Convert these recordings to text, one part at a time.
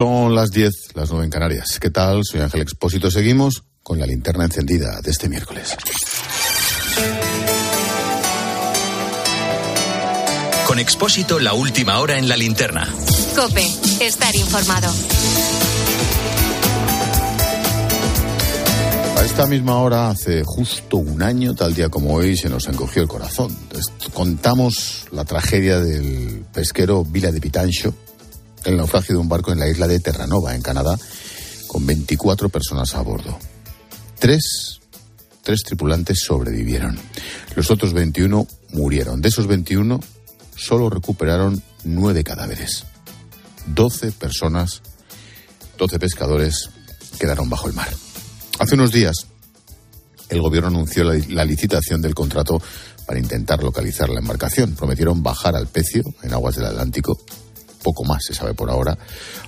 Son las 10, las 9 en Canarias. ¿Qué tal? Soy Ángel Expósito. Seguimos con la linterna encendida de este miércoles. Con Expósito, la última hora en la linterna. Cope, estar informado. A esta misma hora, hace justo un año, tal día como hoy, se nos encogió el corazón. Contamos la tragedia del pesquero Vila de Pitancho, el naufragio de un barco en la isla de Terranova, en Canadá, con 24 personas a bordo. Tres, tres tripulantes sobrevivieron. Los otros 21 murieron. De esos 21, solo recuperaron nueve cadáveres. 12 personas, 12 pescadores quedaron bajo el mar. Hace unos días, el gobierno anunció la, la, licitación del contrato para intentar localizar la embarcación. Prometieron bajar al pecio en aguas del Atlántico poco más se sabe por ahora.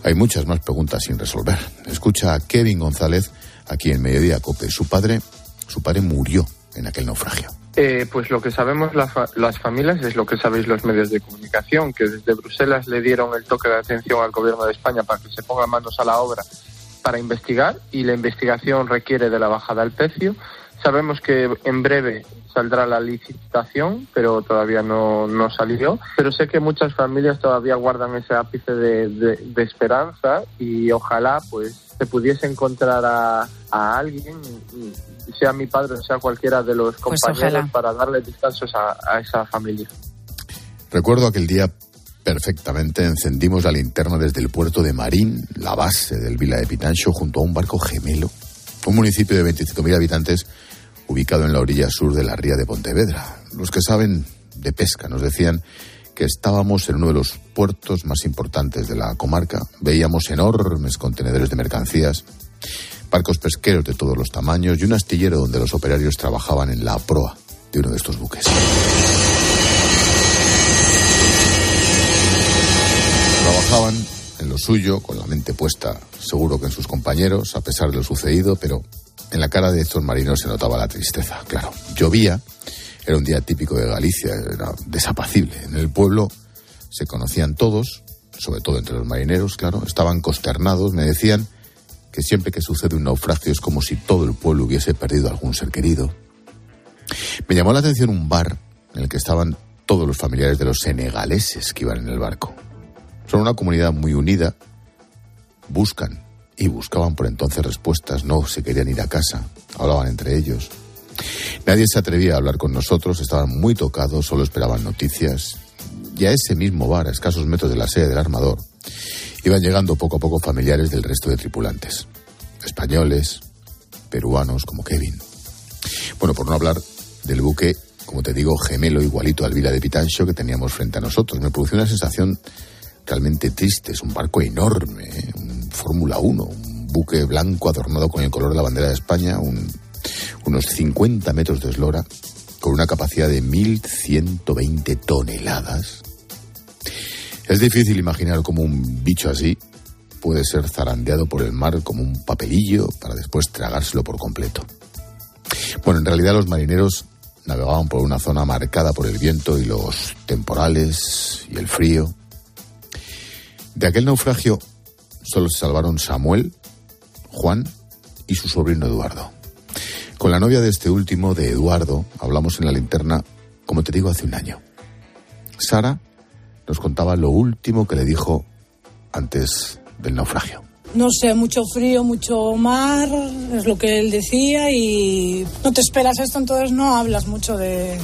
Hay muchas más preguntas sin resolver. Escucha a Kevin González aquí en Mediodía Cope. Su padre, su padre murió en aquel naufragio. Eh, pues lo que sabemos la fa las familias es lo que sabéis los medios de comunicación, que desde Bruselas le dieron el toque de atención al gobierno de España para que se ponga manos a la obra para investigar y la investigación requiere de la bajada del precio. Sabemos que en breve saldrá la licitación, pero todavía no, no salió. Pero sé que muchas familias todavía guardan ese ápice de, de, de esperanza y ojalá pues se pudiese encontrar a, a alguien, sea mi padre o sea cualquiera de los compañeros, pues para darle descansos a, a esa familia. Recuerdo aquel día perfectamente. Encendimos la linterna desde el puerto de Marín, la base del Vila de Pitancho, junto a un barco gemelo, un municipio de 25.000 habitantes ubicado en la orilla sur de la ría de Pontevedra. Los que saben de pesca nos decían que estábamos en uno de los puertos más importantes de la comarca. Veíamos enormes contenedores de mercancías, barcos pesqueros de todos los tamaños y un astillero donde los operarios trabajaban en la proa de uno de estos buques. Trabajaban en lo suyo, con la mente puesta seguro que en sus compañeros, a pesar de lo sucedido, pero en la cara de estos marinos se notaba la tristeza, claro. Llovía, era un día típico de Galicia, era desapacible. En el pueblo se conocían todos, sobre todo entre los marineros, claro, estaban consternados, me decían que siempre que sucede un naufragio es como si todo el pueblo hubiese perdido algún ser querido. Me llamó la atención un bar en el que estaban todos los familiares de los senegaleses que iban en el barco. Son una comunidad muy unida, buscan y buscaban por entonces respuestas, no se querían ir a casa, hablaban entre ellos. Nadie se atrevía a hablar con nosotros, estaban muy tocados, solo esperaban noticias. Y a ese mismo bar, a escasos metros de la sede del armador, iban llegando poco a poco familiares del resto de tripulantes. Españoles, peruanos como Kevin. Bueno, por no hablar del buque, como te digo, gemelo igualito al Vila de Pitancho que teníamos frente a nosotros. Me produjo una sensación realmente triste. Es un barco enorme, ¿eh? Fórmula 1, un buque blanco adornado con el color de la bandera de España, un, unos 50 metros de eslora, con una capacidad de 1.120 toneladas. Es difícil imaginar cómo un bicho así puede ser zarandeado por el mar como un papelillo para después tragárselo por completo. Bueno, en realidad los marineros navegaban por una zona marcada por el viento y los temporales y el frío. De aquel naufragio solo se salvaron Samuel, Juan y su sobrino Eduardo. Con la novia de este último, de Eduardo, hablamos en la linterna, como te digo, hace un año. Sara nos contaba lo último que le dijo antes del naufragio. No sé, mucho frío, mucho mar, es lo que él decía y no te esperas esto, entonces no hablas mucho de,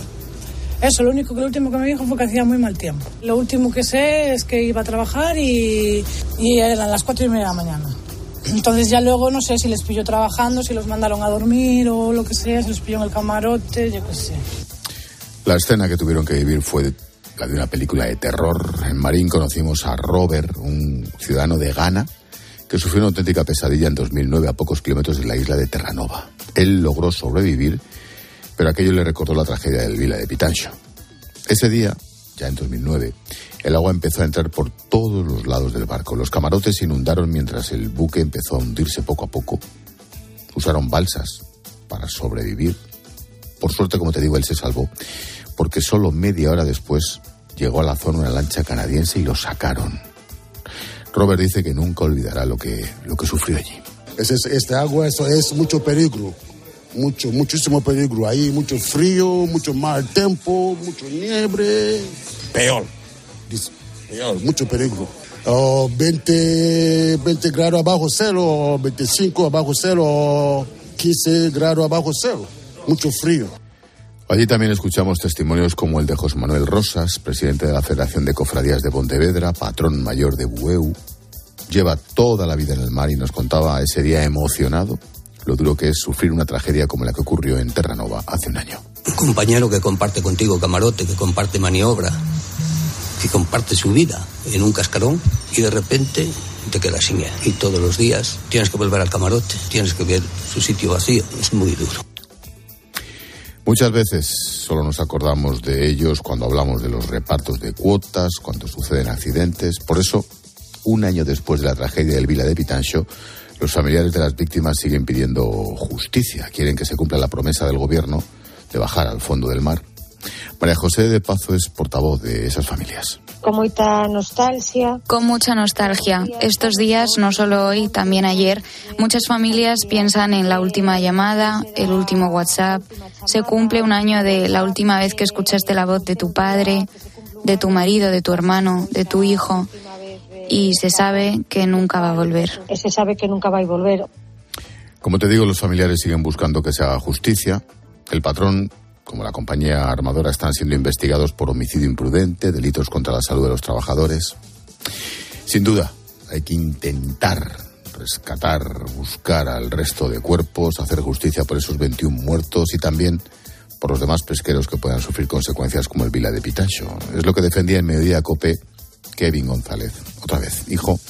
eso, lo único que lo último que me dijo fue que hacía muy mal tiempo. Lo último que sé es que iba a trabajar y, eran las cuatro y media de la mañana. Entonces ya luego no sé si les pilló trabajando, si los mandaron a dormir o lo que sea, si los pilló en el camarote, yo qué sé. La escena que tuvieron que vivir fue la de una película de terror. En Marín conocimos a Robert, un ciudadano de Ghana, que sufrió una auténtica pesadilla en 2009 a pocos kilómetros de la isla de Terranova. Él logró sobrevivir pero aquello le recordó la tragedia del Vila de Pitancho. Ese día, ya en 2009, el agua empezó a entrar por todos los lados del barco. Los camarotes se inundaron mientras el buque empezó a hundirse poco a poco. Usaron balsas para sobrevivir. Por suerte, como te digo, él se salvó, porque solo media hora después llegó a la zona una lancha canadiense y lo sacaron. Robert dice que nunca olvidará lo que, lo que sufrió allí. Es, este agua eso es mucho peligro, mucho, muchísimo peligro. Ahí mucho frío, mucho mal tiempo, mucho nieve. Peor, peor, mucho peligro. 20, 20 grados abajo cero, 25 abajo cero, 15 grados abajo cero. Mucho frío. Allí también escuchamos testimonios como el de José Manuel Rosas, presidente de la Federación de Cofradías de Pontevedra, patrón mayor de Bueu. Lleva toda la vida en el mar y nos contaba ese día emocionado lo duro que es sufrir una tragedia como la que ocurrió en Terranova hace un año. Un compañero que comparte contigo camarote, que comparte maniobra, que comparte su vida en un cascarón y de repente te quedas sin él. Y todos los días tienes que volver al camarote, tienes que ver su sitio vacío. Es muy duro. Muchas veces solo nos acordamos de ellos cuando hablamos de los repartos de cuotas, cuando suceden accidentes. Por eso, un año después de la tragedia del Vila de Pitancho, los familiares de las víctimas siguen pidiendo justicia. Quieren que se cumpla la promesa del gobierno de bajar al fondo del mar. María José de Pazo es portavoz de esas familias con mucha nostalgia. Con mucha nostalgia. Estos días, no solo hoy, también ayer, muchas familias piensan en la última llamada, el último WhatsApp. Se cumple un año de la última vez que escuchaste la voz de tu padre, de tu marido, de tu hermano, de tu hijo. Y se sabe que nunca va a volver. Se sabe que nunca va a volver. Como te digo, los familiares siguen buscando que se haga justicia. El patrón como la compañía armadora, están siendo investigados por homicidio imprudente, delitos contra la salud de los trabajadores. Sin duda, hay que intentar rescatar, buscar al resto de cuerpos, hacer justicia por esos 21 muertos y también por los demás pesqueros que puedan sufrir consecuencias como el Vila de Pitancho. Es lo que defendía en mediodía COPE Kevin González, otra vez, hijo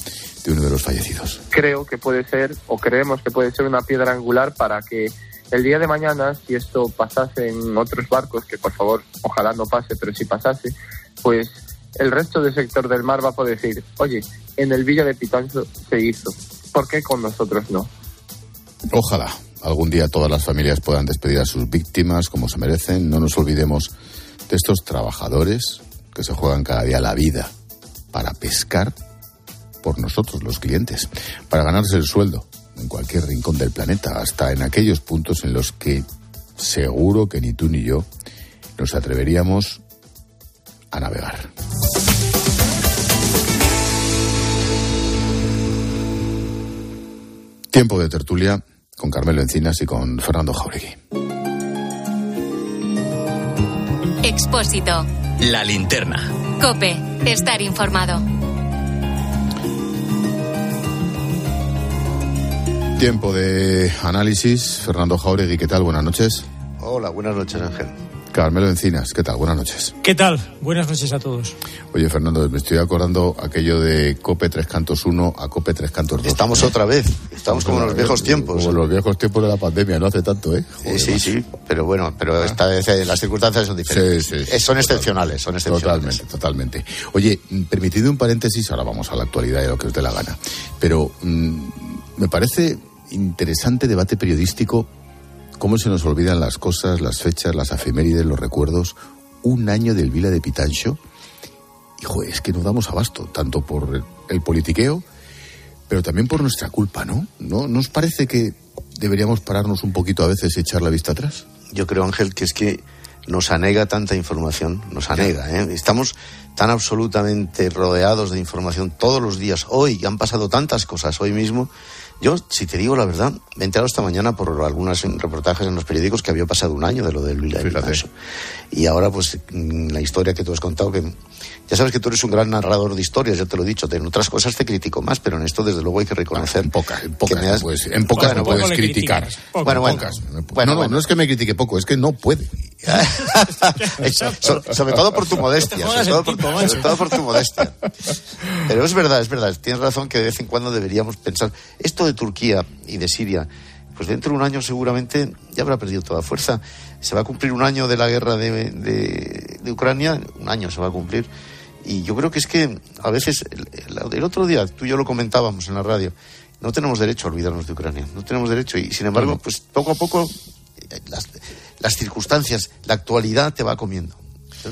de uno de los fallecidos. Creo que puede ser, o creemos que puede ser una piedra angular para que el día de mañana, si esto pasase en otros barcos, que por favor, ojalá no pase, pero si pasase, pues el resto del sector del mar va a poder decir, oye, en el Villa de Pitancho se hizo, ¿por qué con nosotros no? Ojalá algún día todas las familias puedan despedir a sus víctimas como se merecen. No nos olvidemos de estos trabajadores que se juegan cada día la vida para pescar por nosotros, los clientes, para ganarse el sueldo en cualquier rincón del planeta, hasta en aquellos puntos en los que seguro que ni tú ni yo nos atreveríamos a navegar. Tiempo de tertulia con Carmelo Encinas y con Fernando Jauregui. Expósito. La linterna. Cope. Estar informado. Tiempo de análisis. Fernando Jauregui, ¿qué tal? Buenas noches. Hola, buenas noches, Ángel. Carmelo Encinas, ¿qué tal? Buenas noches. ¿Qué tal? Buenas noches a todos. Oye, Fernando, me estoy acordando aquello de Cope Tres Cantos 1 a Cope Tres Cantos 2. Estamos otra vez, estamos como en los viejos tiempos. Como los viejos tiempos de la pandemia, no hace tanto, ¿eh? sí, sí, pero bueno, pero ah. esta vez eh, las circunstancias son diferentes. Sí, sí, son excepcionales, son excepcionales. Totalmente, totalmente. Oye, mm, permitido un paréntesis, ahora vamos a la actualidad y lo que os dé la gana, pero mm, me parece interesante debate periodístico cómo se nos olvidan las cosas, las fechas, las efemérides, los recuerdos. Un año del Vila de Pitancho. Hijo, es que no damos abasto, tanto por el politiqueo, pero también por nuestra culpa, ¿no? ¿No nos parece que deberíamos pararnos un poquito a veces y echar la vista atrás? Yo creo, Ángel, que es que nos anega tanta información, nos anega. ¿eh? Estamos tan absolutamente rodeados de información todos los días. Hoy han pasado tantas cosas, hoy mismo, yo, si te digo la verdad, me he enterado esta mañana por algunos reportajes en los periódicos que había pasado un año de lo del Vila Y ahora, pues, mm, la historia que tú has contado, que ya sabes que tú eres un gran narrador de historias, ya te lo he dicho. En otras cosas te critico más, pero en esto, desde luego, hay que reconocer. en pocas, en pocas, no puedes, en pocas no puedes criticar. Bueno, bueno, bueno, no, no es que me critique poco, es que no puede. sobre todo por tu modestia, sobre todo por, sobre todo por tu modestia. Pero es verdad, es verdad. Tienes razón que de vez en cuando deberíamos pensar. Esto de Turquía y de Siria, pues dentro de un año seguramente ya habrá perdido toda fuerza. Se va a cumplir un año de la guerra de, de, Ucrania, un año se va a cumplir. Y yo creo que es que a veces, el, otro día tú y yo lo comentábamos en la radio, no tenemos derecho a olvidarnos de Ucrania, no tenemos derecho. Y sin embargo, pues poco a poco las, las circunstancias, la actualidad te va comiendo,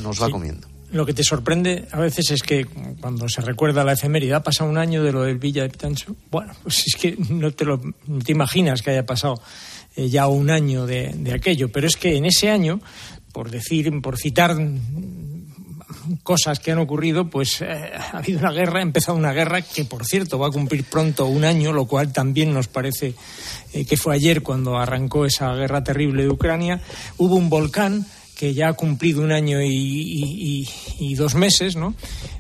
nos va comiendo. lo que te sorprende a veces es que cuando se recuerda la efeméride, ha pasado un año de lo del Villa de Pitancho. Bueno, pues es que no te, lo, te imaginas que haya pasado eh, ya un año de, de, aquello, pero es que en ese año, por decir, por citar cosas que han ocurrido, pues eh, ha habido una guerra, ha empezado una guerra que, por cierto, va a cumplir pronto un año, lo cual también nos parece eh, que fue ayer cuando arrancó esa guerra terrible de Ucrania. Hubo un volcán que ya ha cumplido un año y, dos meses, ¿no?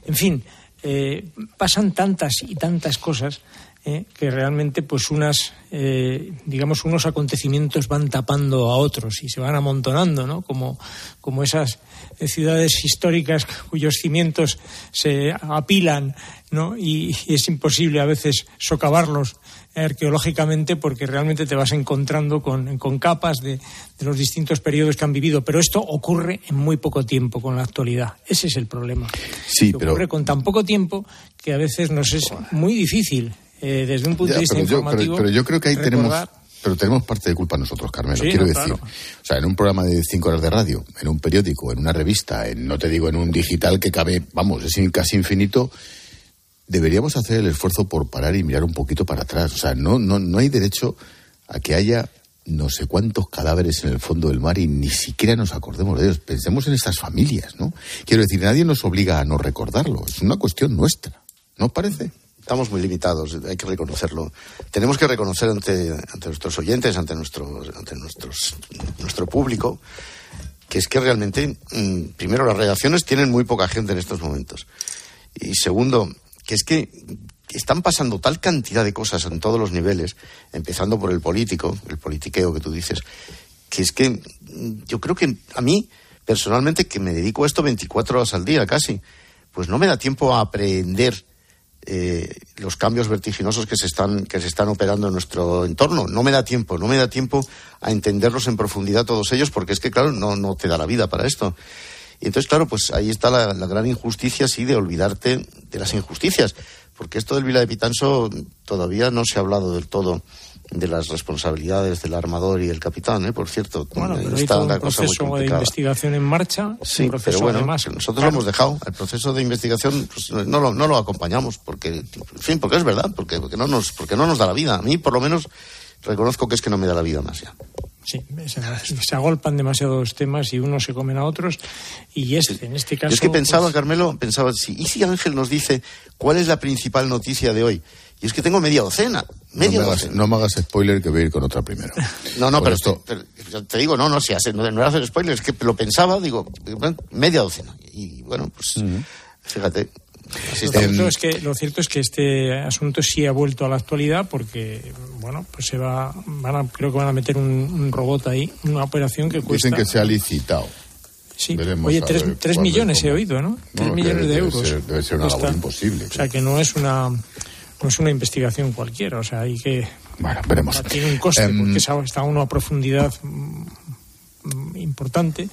En fin, eh, pasan tantas y tantas cosas que realmente pues unas eh, digamos unos acontecimientos van tapando a otros y se van amontonando no como como esas ciudades históricas cuyos cimientos se apilan no y, y es imposible a veces socavarlos arqueológicamente porque realmente te vas encontrando con, con capas de, de, los distintos periodos que han vivido. Pero esto ocurre en muy poco tiempo con la actualidad. Ese es el problema. Sí, pero... ocurre con tan poco tiempo que a veces nos es muy difícil, eh, desde un punto ya, de vista pero yo, informativo. pero, pero, yo creo que ahí recordar... tenemos. Pero tenemos parte de culpa nosotros, Carmelo. Sí, Quiero no, decir, claro. o sea, en un programa de cinco horas de radio, en un periódico, en una revista, en, no te digo en un digital que cabe, vamos, es casi infinito, deberíamos hacer el esfuerzo por parar y mirar un poquito para atrás. O sea, no, no, no hay derecho a que haya no sé cuántos cadáveres en el fondo del mar y ni siquiera nos acordemos de ellos. Pensemos en estas familias, ¿no? Quiero decir, nadie nos obliga a no recordarlo. Es una cuestión nuestra. ¿No os parece? Estamos muy limitados, hay que reconocerlo. Tenemos que reconocer ante, nuestros oyentes, ante, nuestro, ante nuestros, nuestro público, que es que realmente, mmm, primero, las redacciones tienen muy poca gente en estos momentos. Y segundo, que es que están pasando tal cantidad de cosas en todos los niveles, empezando por el político, el politiqueo que tú dices, que es que yo creo que a mí, personalmente, que me dedico a esto 24 horas al día casi, pues no me da tiempo a aprender eh, los cambios vertiginosos que se, están, que se están operando en nuestro entorno. No me da tiempo, no me da tiempo a entenderlos en profundidad todos ellos, porque es que, claro, no, no te da la vida para esto. Y entonces, claro, pues ahí está la, la, gran injusticia, sí, de olvidarte de las injusticias. Porque esto del Vila de Pitanso todavía no se ha hablado del todo de las responsabilidades del armador y el capitán, ¿eh? por cierto. Bueno, pero está un proceso de investigación en marcha. Sí, pero bueno, además, nosotros claro. lo hemos dejado. El proceso de investigación pues, no, lo, no lo acompañamos, porque, en fin, porque es verdad, porque, porque, no nos, porque no nos da la vida. A mí, por lo menos, reconozco que es que no me da la vida más ya. Sí, se, se, agolpan demasiados temas y unos se comen a otros. Y este, en este caso. Yo es que pensaba, pues... Carmelo, pensaba, sí, ¿y si Ángel nos dice cuál es la principal noticia de hoy? Y es que tengo media docena. Media no, me docena. hagas, no me hagas spoiler que voy a ir con otra primero. no, no, pero, esto... te, te, te, digo, no, no, si hace, no, no era hacer spoiler, es que lo pensaba, digo, media docena. Y bueno, pues, uh -huh. fíjate, lo cierto, es que, lo cierto es que este asunto sí ha vuelto a la actualidad porque, bueno, pues se va, van a, creo que van a meter un, un robot ahí, una operación que cuesta. Dicen que se ha licitado. Sí, Veremos oye, tres, tres millones he oído, ¿no? Tres no, millones debe, de euros. Debe ser, debe ser una labor imposible. O sea, que no es una no es una investigación cualquiera, o sea, hay que... Bueno, veremos. Tiene un coste, um, porque está a una profundidad importante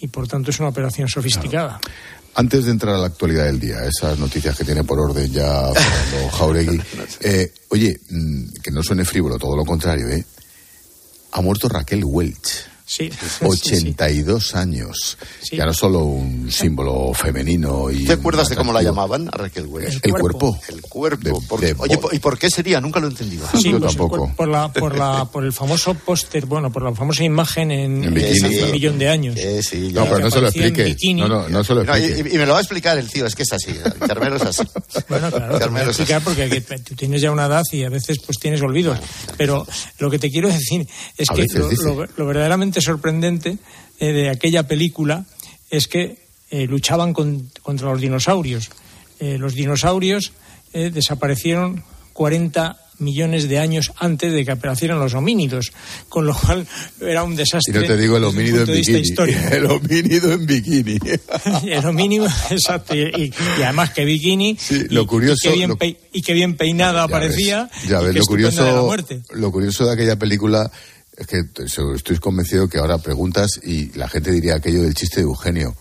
y, por tanto, es una operación sofisticada. Claro. Antes de entrar a la actualidad del día, esas noticias que tiene por orden ya Fernando Jauregui, eh, oye, mm, que no suene frívolo, todo lo contrario, ¿eh? Ha muerto Raquel Welch. Sí. 82 sí. años. Sí. Ya no solo un símbolo femenino y. ¿Te acuerdas de cómo la llamaban a Raquel Welch? El, el cuerpo. El cuerpo. De, porque, de oye, ¿y por qué sería? Nunca lo he entendido. Sí, Yo pues, tampoco. Por, por, la, por, la, por el famoso póster, bueno, por la famosa imagen en, en bikini, hace un millón de años. Eh, sí, no, pero no se lo explique. No, no, no se lo explique. No, y, y, me lo va a explicar el tío, es que es así. Carmelo es así. Bueno, claro, te voy a explicar porque tú tienes ya una edad y a veces pues tienes olvidos. Pero lo que te quiero decir es a que lo, lo, lo verdaderamente sorprendente eh, de aquella película es que eh, luchaban con, contra los dinosaurios. Eh, los dinosaurios desaparecieron 40 millones de años antes de que aparecieran los homínidos, con lo cual era un desastre. Y no te digo el homínido en bikini. El homínido en bikini. el homínido, exacto. Y, y, además que bikini. Sí, lo y, curioso. Y que bien, lo, pe, y que bien peinada ya aparecía. Ves, ya ves, lo curioso. Lo curioso de aquella película es que estoy convencido que ahora preguntas y la gente diría aquello del chiste de Eugenio.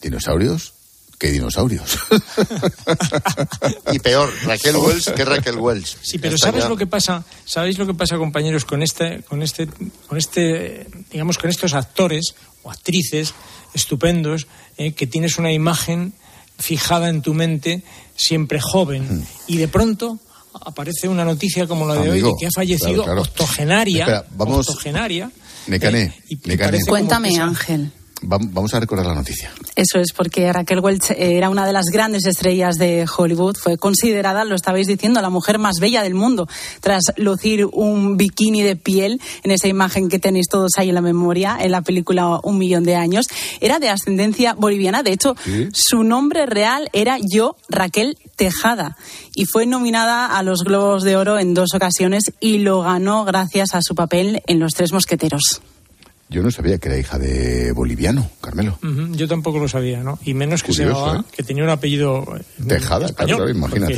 ¿Dinosaurios? ¿Qué dinosaurios? y peor, Raquel Wells que Raquel Wells. Sí, pero ¿sabes ya... lo que pasa? ¿Sabéis lo que pasa, compañeros, con este, con este, con este digamos, con estos actores o actrices estupendos, eh, que tienes una imagen fijada en tu mente, siempre joven, y de pronto aparece una noticia como la de hoy de que ha fallecido octogenaria, vamos, octogenaria. Necane, eh, Cuéntame, Ángel. Vamos a recordar la noticia. Eso es porque Raquel Welch era una de las grandes estrellas de Hollywood. Fue considerada, lo estabais diciendo, la mujer más bella del mundo tras lucir un bikini de piel en esa imagen que tenéis todos ahí en la memoria en la película Un millón de años. Era de ascendencia boliviana. De hecho, su nombre real era Yo Raquel Tejada y fue nominada a los Globos de Oro en dos ocasiones y lo ganó gracias a su papel en Los Tres Mosqueteros. Yo no sabía que era hija de boliviano, Carmelo. yo tampoco lo sabía, ¿no? Y menos que, ¿eh? que tenía un apellido. Eh, Tejada, claro, imagínate.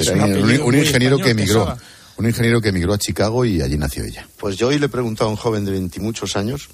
Un, ingeniero que emigró. Un ingeniero que emigró a Chicago y allí nació ella. Pues yo hoy le he preguntado a un joven de veintimuchos años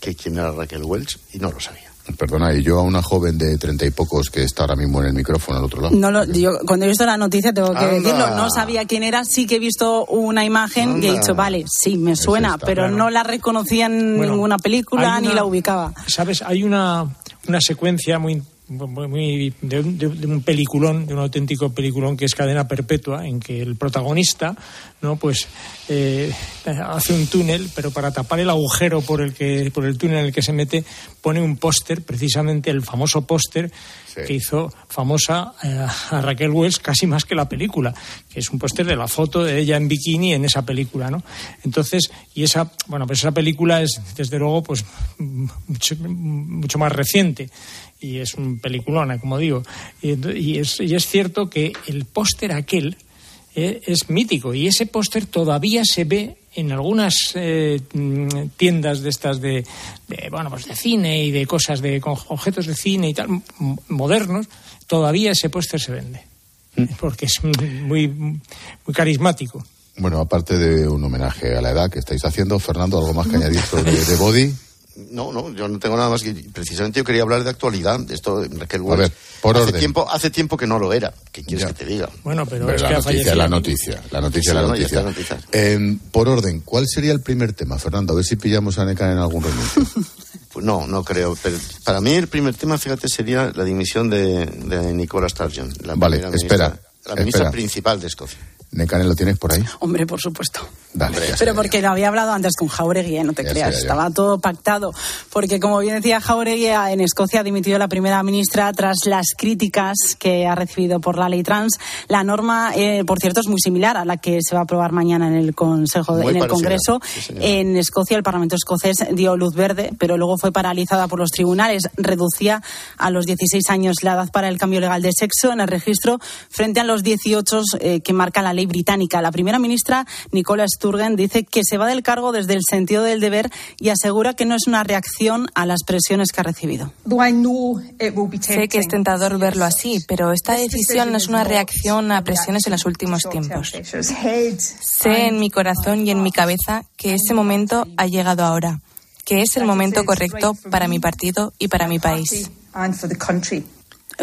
que quién era Raquel Welch y no lo sabía. Perdona, y yo a una joven de treinta y pocos que está ahora mismo en el micrófono al otro lado. No yo, cuando he visto la noticia, tengo que decirlo, no sabía quién era, sí que he visto una imagen y he dicho, vale, sí, me suena, pero no la reconocía en ninguna película ni la ubicaba. ¿Sabes? Hay una, una secuencia muy muy, de, un, peliculón, de un auténtico peliculón que es Cadena Perpetua, en que el protagonista, no, pues eh, hace un túnel, pero para tapar el agujero por el que por el túnel en el que se mete pone un póster, precisamente el famoso póster que hizo famosa eh, a Raquel Wells casi más que la película, que es un póster de la foto de ella en bikini en esa película, ¿no? Entonces, y esa, bueno, pues esa película es desde luego pues mucho, más reciente y es un peliculón, como digo. Y, es, y es cierto que el póster aquel eh, es mítico y ese póster todavía se ve en algunas eh, tiendas de estas de, bueno pues de cine y de cosas de objetos de cine y tal modernos todavía ese póster se vende. Mm. porque es muy muy carismático. Bueno aparte de un homenaje a la edad que estáis haciendo Fernando algo más que añadir sobre de Body no, no, yo no tengo nada más que. Precisamente yo quería hablar de actualidad. Esto, Raquel A ver, por hace orden. Tiempo, hace tiempo que no lo era. ¿Qué quieres que te diga? Bueno, pero, es la, que noticia, la noticia, la noticia, la noticia, eh, por orden, ¿cuál sería el primer tema, Fernando? A ver si pillamos a NECA en algún renuncio. pues no, no creo. Pero para mí el primer tema, fíjate, sería la dimisión de, de Nicola Sturgeon. La vale, espera. La ministra principal de Escocia. Necane, ¿lo tienes por ahí? Hombre, por supuesto. Dale, Pero porque lo había hablado antes con Jauregui, ¿eh? no te creas, estaba todo pactado. Porque como bien decía Jauregui, en Escocia ha dimitido la primera ministra tras las críticas que ha recibido por la ley trans. La norma, eh, por cierto, es muy similar a la que se va a aprobar mañana en el Consejo, en el Congreso. en Escocia, el Parlamento escocés dio luz verde, pero luego fue paralizada por los tribunales. Reducía a los 16 años la edad para el cambio legal de sexo en el registro frente a los 18 eh, que marca la ley británica. La primera ministra, Nicola Sturgeon, dice que se va del cargo desde el sentido del deber y asegura que no es una reacción a las presiones que ha recibido. Sé que es tentador verlo así, pero esta decisión no es una reacción a presiones en los últimos tiempos. Sé en mi corazón y en mi cabeza que ese momento ha llegado ahora, que es el momento correcto para mi partido y para mi país.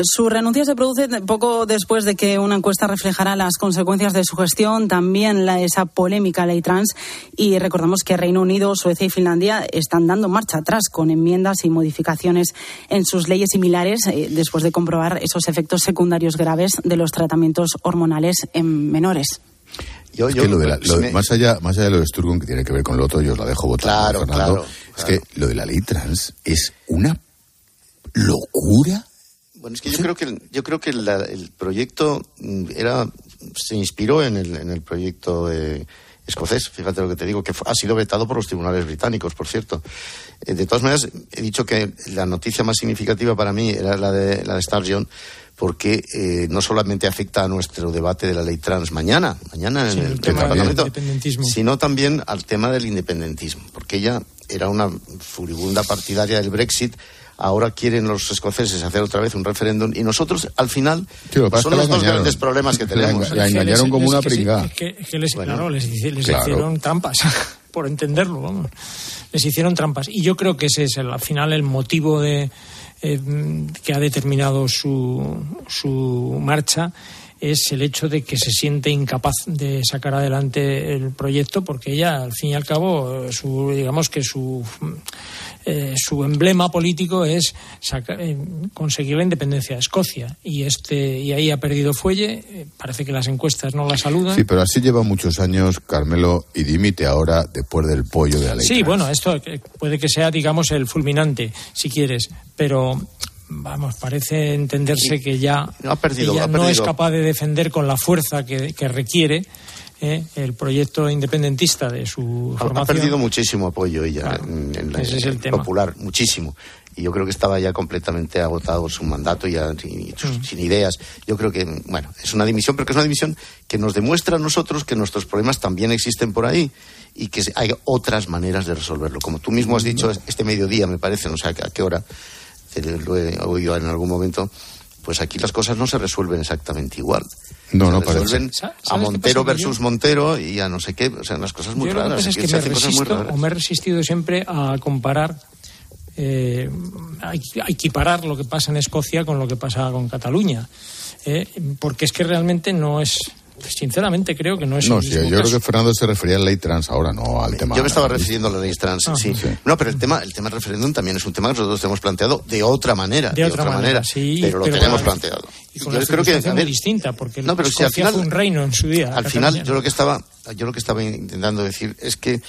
Su renuncia se produce poco después de que una encuesta reflejara las consecuencias de su gestión, también la, esa polémica ley trans. Y recordamos que Reino Unido, Suecia y Finlandia están dando marcha atrás con enmiendas y modificaciones en sus leyes similares eh, después de comprobar esos efectos secundarios graves de los tratamientos hormonales en menores. más, allá, más allá de lo de Sturgeon, que tiene que ver con lo otro, yo os la dejo votar. Claro, claro, Es que lo de la ley trans es una locura bueno, es que yo creo que yo creo que el proyecto mm, era se inspiró en el, en el proyecto escocés. Fíjate lo que te digo, que ha sido vetado por los tribunales británicos, por cierto. Eh, de todas maneras, he dicho que la noticia más significativa para mí era la de la de Sturgeon, porque eh, no solamente afecta a nuestro debate de la ley trans mañana, mañana en el, Parlamento, sino también al tema del independentismo, porque ella era una furibunda partidaria del Brexit ahora quieren los escoceses hacer otra vez un referéndum y nosotros al final son los dos grandes problemas que tenemos. La engañaron como una pringada. que, les, claro, les, hicieron trampas, por entenderlo, vamos. Les hicieron trampas. Y yo creo que ese es al final el motivo de, eh, que ha determinado su, su marcha es el hecho de que se siente incapaz de sacar adelante el proyecto porque ella, al fin y al cabo, su, digamos que su, eh, su emblema político es eh, conseguir la independencia de Escocia y este y ahí ha perdido fuelle. Eh, parece que las encuestas no la saludan. Sí, pero así lleva muchos años Carmelo y dimite ahora después del pollo de la ley. Sí, bueno, esto puede que sea, digamos, el fulminante, si quieres, pero vamos, parece entenderse que ya no, ha perdido, no es capaz de defender con la fuerza que, requiere eh, el proyecto independentista de su formación. Ha perdido muchísimo apoyo ella en, la, es popular, muchísimo. Y yo creo que estaba ya completamente agotado su mandato ya mm. sin ideas. Yo creo que, bueno, es una dimisión, pero que es una dimisión que nos demuestra a nosotros que nuestros problemas también existen por ahí y que hay otras maneras de resolverlo. Como tú mismo has dicho, este mediodía, me parece, no sé a qué hora, lo he oído en algún momento, pues aquí las cosas no se resuelven exactamente igual. No, no resuelven a Montero versus Montero y a no sé qué, o sea, las cosas muy raras. es que me, resisto, o me he resistido siempre a comparar, eh, a equiparar lo que pasa en Escocia con lo que pasa con Cataluña. Eh, porque es que realmente no es sinceramente creo que no es no, sí, yo creo que Fernando se refería a la ley trans ahora, no al tema. Yo me estaba refiriendo a la ley trans, ah, sí. No, pero el tema, el tema del referéndum también es un tema que nosotros hemos planteado de otra manera, de, otra, manera, sí, pero lo tenemos planteado. Y con yo creo que muy distinta, porque no, pero si al final, fue un reino en su día. Al final, yo lo que estaba, yo lo que estaba intentando decir es que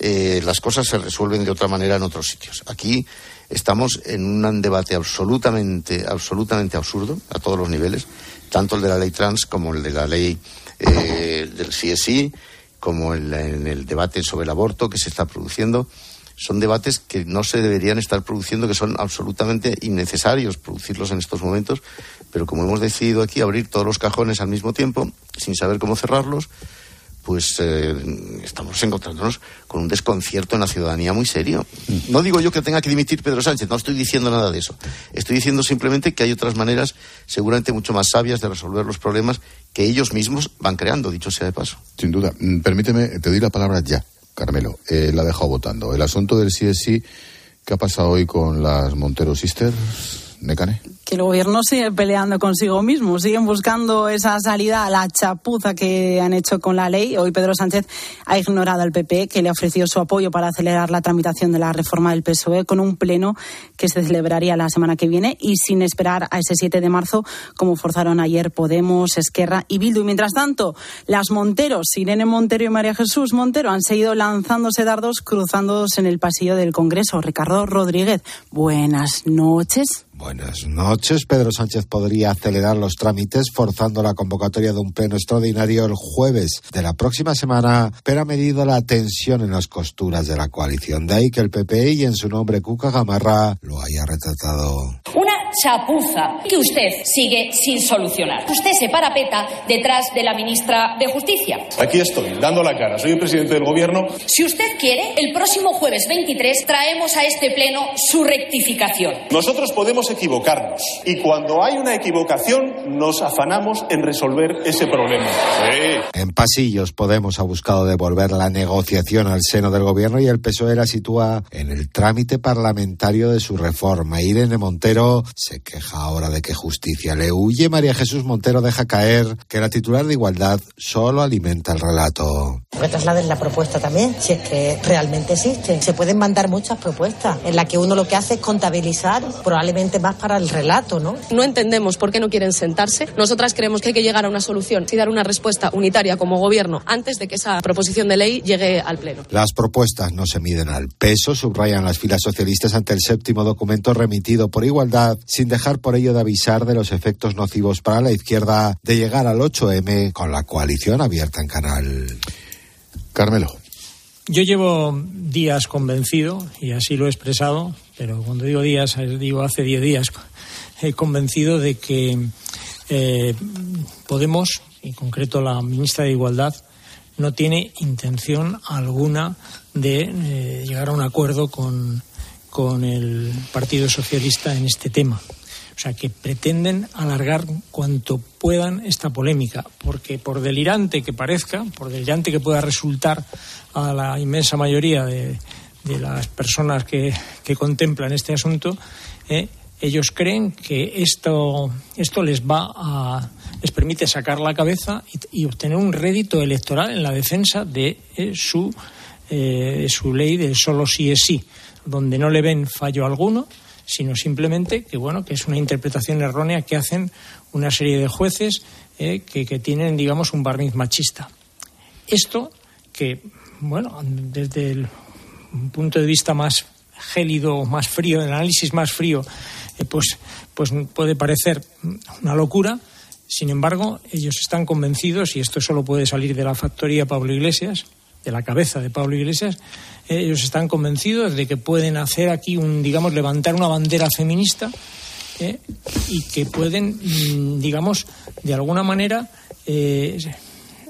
eh, las cosas se resuelven de otra manera en otros sitios. Aquí estamos en un debate absolutamente, absolutamente absurdo a todos los niveles tanto el de la ley trans como el de la ley eh, del CSI, como el, en el debate sobre el aborto que se está produciendo. Son debates que no se deberían estar produciendo, que son absolutamente innecesarios producirlos en estos momentos, pero como hemos decidido aquí abrir todos los cajones al mismo tiempo, sin saber cómo cerrarlos, pues eh, estamos encontrándonos con un desconcierto en la ciudadanía muy serio. No digo yo que tenga que dimitir Pedro Sánchez, no estoy diciendo nada de eso. Estoy diciendo simplemente que hay otras maneras, seguramente mucho más sabias, de resolver los problemas que ellos mismos van creando, dicho sea de paso. Sin duda. Mm, permíteme, te doy la palabra ya, Carmelo. Eh, la he dejado votando. El asunto del sí es sí, ¿qué ha pasado hoy con las Montero Sisters? Que el gobierno sigue peleando consigo mismo, siguen buscando esa salida a la chapuza que han hecho con la ley. Hoy Pedro Sánchez ha ignorado al PP, que le ofreció su apoyo para acelerar la tramitación de la reforma del PSOE con un pleno que se celebraría la semana que viene y sin esperar a ese 7 de marzo, como forzaron ayer Podemos, Esquerra y Bildu. Y mientras tanto, las Monteros, Irene Montero y María Jesús Montero, han seguido lanzándose dardos, cruzándose en el pasillo del Congreso. Ricardo Rodríguez, buenas noches. Buenas noches. Pedro Sánchez podría acelerar los trámites forzando la convocatoria de un pleno extraordinario el jueves de la próxima semana, pero ha medido la tensión en las costuras de la coalición. De ahí que el PP y en su nombre Cuca Gamarra lo haya retratado. Una chapuza que usted sigue sin solucionar. Usted se parapeta detrás de la ministra de Justicia. Aquí estoy, dando la cara. Soy el presidente del gobierno. Si usted quiere, el próximo jueves 23 traemos a este pleno su rectificación. Nosotros podemos equivocarnos. Y cuando hay una equivocación, nos afanamos en resolver ese problema. En pasillos, Podemos ha buscado devolver la negociación al seno del gobierno y el PSOE la sitúa en el trámite parlamentario de su reforma. Irene Montero se queja ahora de que justicia le huye. María Jesús Montero deja caer que la titular de igualdad solo alimenta el relato. Que trasladen la propuesta también, si es que realmente existe. Se pueden mandar muchas propuestas en las que uno lo que hace es contabilizar probablemente más para el relato, ¿no? No entendemos por qué no quieren sentarse. Nosotras creemos que hay que llegar a una solución y dar una respuesta unitaria como gobierno antes de que esa proposición de ley llegue al Pleno. Las propuestas no se miden al peso, subrayan las filas socialistas ante el séptimo documento remitido por igualdad, sin dejar por ello de avisar de los efectos nocivos para la izquierda de llegar al 8M con la coalición abierta en canal. Carmelo. Yo llevo días convencido, y así lo he expresado, pero cuando digo días, digo hace diez días, he convencido de que eh, Podemos, en concreto la ministra de Igualdad, no tiene intención alguna de eh, llegar a un acuerdo con, con el Partido Socialista en este tema. O sea, que pretenden alargar cuanto puedan esta polémica, porque por delirante que parezca, por delirante que pueda resultar a la inmensa mayoría de, las personas que, contemplan este asunto, eh, ellos creen que esto, esto les va a les permite sacar la cabeza y, obtener un rédito electoral en la defensa de eh, su, eh, su ley del solo sí es sí, donde no le ven fallo alguno, sino simplemente que bueno que es una interpretación errónea que hacen una serie de jueces eh, que, que, tienen digamos un barniz machista. Esto que bueno desde el punto de vista más gélido, más frío, el análisis más frío, pues, pues puede parecer una locura, sin embargo, ellos están convencidos, y esto solo puede salir de la factoría Pablo Iglesias, de la cabeza de Pablo Iglesias, ellos están convencidos de que pueden hacer aquí un, digamos, levantar una bandera feminista ¿eh? y que pueden, mm, digamos, de alguna manera eh,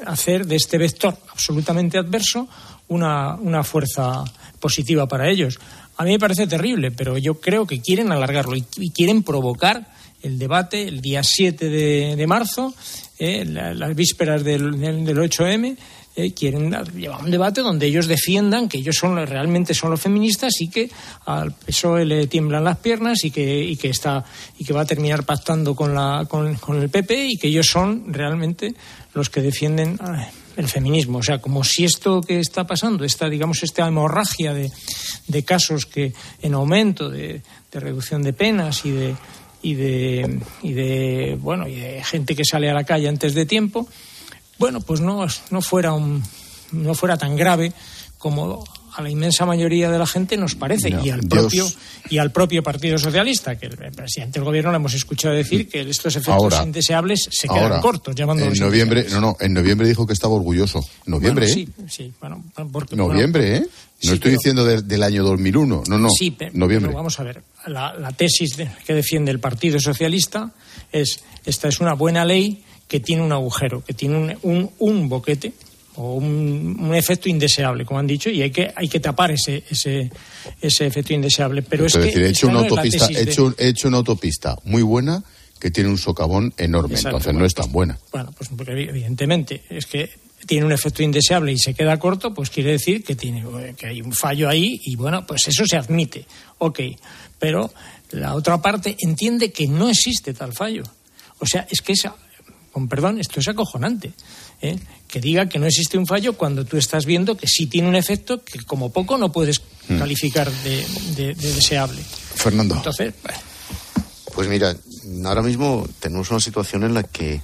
hacer de este vector absolutamente adverso una, una fuerza positiva para ellos. A mí me parece terrible, pero yo creo que quieren alargarlo y quieren provocar el debate el día 7 de, marzo, eh, las vísperas del, del 8M. Eh, quieren llevar un debate donde ellos defiendan que ellos son realmente son los feministas y que al PSOE le tiemblan las piernas y que, y que está y que va a terminar pactando con la con, el PP y que ellos son realmente los que defienden el feminismo. O sea, como si esto que está pasando, esta, digamos, esta hemorragia de, de casos que en aumento, de reducción de penas y de, y de, y de bueno y de gente que sale a la calle antes de tiempo bueno pues no no fuera un no fuera tan grave como a la inmensa mayoría de la gente nos parece y al propio y al propio Partido Socialista que el presidente del gobierno le hemos escuchado decir que estos efectos indeseables se quedan cortos en noviembre no no en noviembre dijo que estaba orgulloso. Noviembre sí sí bueno porque, noviembre eh no estoy diciendo del año 2001, no, no, sí, noviembre. vamos a ver, la, tesis que defiende el Partido Socialista es, esta es una buena ley que tiene un agujero, que tiene un, un, boquete o un, efecto indeseable, como han dicho, y hay que, hay que tapar ese, ese, ese efecto indeseable. Pero, es que he hecho, una autopista, hecho, he hecho una autopista muy buena que tiene un socavón enorme, entonces no es tan buena. Bueno, pues porque evidentemente es que tiene un efecto indeseable y se queda corto, pues quiere decir que, tiene, que hay un fallo ahí y bueno, pues eso se admite. Ok, pero la otra parte entiende que no existe tal fallo. O sea, es que esa, con perdón, esto es acojonante. ¿Eh? Que diga que no existe un fallo cuando tú estás viendo que sí tiene un efecto que como poco no puedes mm. calificar de, deseable. Fernando. Entonces, Pues mira, ahora mismo tenemos una situación en la que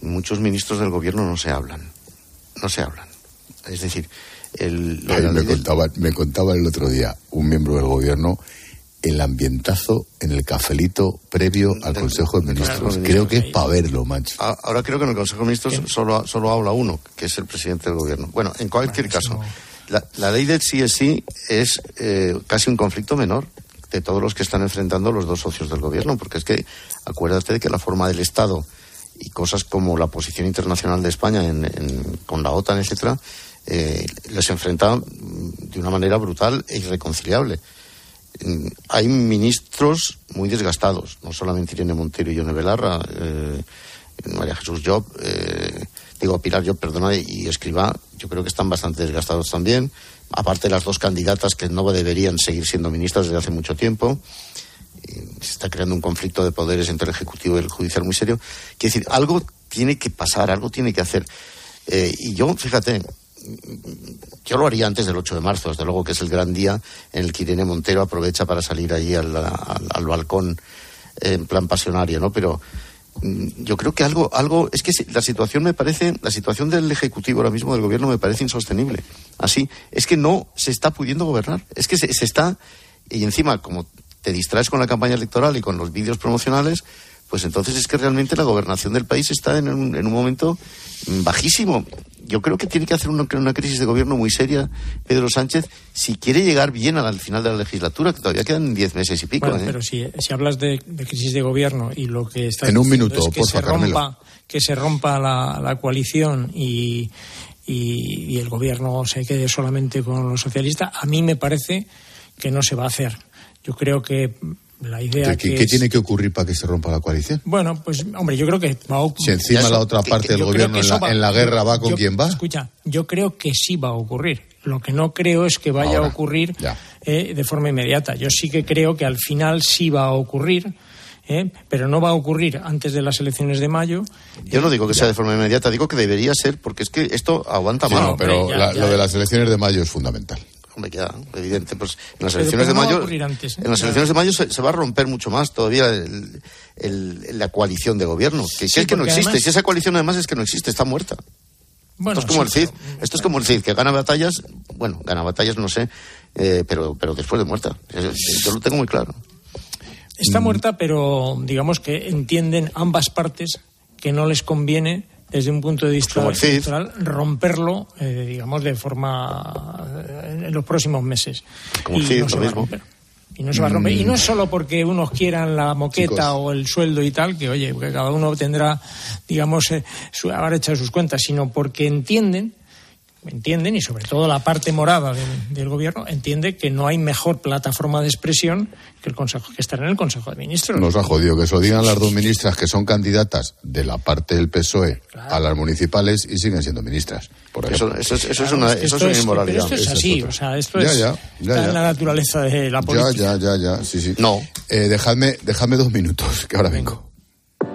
muchos ministros del gobierno no se hablan no se hablan. Es decir, el, me, contaba, me contaba el otro día un miembro del gobierno el ambientazo en el cafelito previo al Consejo de Ministros. creo que es para verlo, macho. Ahora creo que en el Consejo de Ministros solo, solo habla uno, que es el presidente del gobierno. Bueno, en cualquier caso, la, ley del sí es sí es eh, casi un conflicto menor de todos los que están enfrentando los dos socios del gobierno, porque es que acuérdate de que la forma del Estado y cosas como la posición internacional de España con la OTAN, etcétera, eh, les enfrenta de una manera brutal e irreconciliable. Mm, hay ministros muy desgastados, no solamente Irene Montero y Yone Belarra, eh, María Jesús Job, eh, digo Pilar Job, perdona, y Escriba, yo creo que están bastante desgastados también, aparte de las dos candidatas que no deberían seguir siendo ministras desde hace mucho tiempo se está creando un conflicto de poderes entre el Ejecutivo y el Judicial muy serio. Quiere decir, algo tiene que pasar, algo tiene que hacer. Eh, y yo, fíjate, yo lo haría antes del 8 de marzo, desde luego que es el gran día en el que Irene Montero aprovecha para salir allí al, balcón en plan pasionario, ¿no? Pero mm, yo creo que algo, algo, es que la situación me parece, la situación del Ejecutivo ahora mismo, del Gobierno, me parece insostenible. Así, es que no se está pudiendo gobernar, es que se está, y encima, como te distraes con la campaña electoral y con los vídeos promocionales, pues entonces es que realmente la gobernación del país está en un, en un momento bajísimo. Yo creo que tiene que hacer una, una, crisis de gobierno muy seria Pedro Sánchez si quiere llegar bien al final de la legislatura, que todavía quedan diez meses y pico. Bueno, ¿eh? pero si, si hablas de, crisis de gobierno y lo que está en un minuto, es que, se rompa, que se rompa la, la coalición y, y, y el gobierno se quede solamente con los socialistas, a mí me parece que no se va a hacer. Yo creo que la idea ¿Qué, ¿qué tiene que ocurrir para que se rompa la coalición? Bueno, pues hombre, yo creo que va a ocurrir. Si encima la otra parte del gobierno en la, guerra va con quien va. Escucha, yo creo que sí va a ocurrir. Lo que no creo es que vaya a ocurrir eh, de forma inmediata. Yo sí que creo que al final sí va a ocurrir. ¿eh? pero no va a ocurrir antes de las elecciones de mayo. Yo no digo que sea de forma inmediata, digo que debería ser, porque es que esto aguanta más. No, pero lo de las elecciones de mayo es fundamental. Hombre, ya, evidente. Pues en las elecciones de mayo, antes, en las elecciones de mayo se, va a romper mucho más todavía la coalición de gobierno, que, es que no existe. si esa coalición además es que no existe, está muerta. Bueno, esto es como el CID, esto es como el CID, que gana batallas, bueno, gana batallas no sé, eh, pero, pero después de muerta. Yo lo tengo muy claro. Está mm. muerta, pero digamos que entienden ambas partes que no les conviene desde un punto de vista electoral romperlo, eh, digamos, de forma eh, en los próximos meses. Como y no se va a romper. Y no se va a romper. Y no es solo porque unos quieran la moqueta o el sueldo y tal, que oye, que cada uno tendrá, digamos, eh, su, haber hecho sus cuentas, sino porque entienden entienden, y sobre todo la parte morada del, gobierno, entiende que no hay mejor plataforma de expresión que el Consejo, que estar en el Consejo de Ministros. Nos ha jodido que eso digan las dos ministras que son candidatas de la parte del PSOE a las municipales y siguen siendo ministras. Por eso, eso, es, eso es una, eso es inmoralidad. esto es así, o sea, esto es en la naturaleza de la política. Ya, ya, ya, ya, sí, sí. No. Eh, dejadme, dejadme dos minutos, que ahora vengo.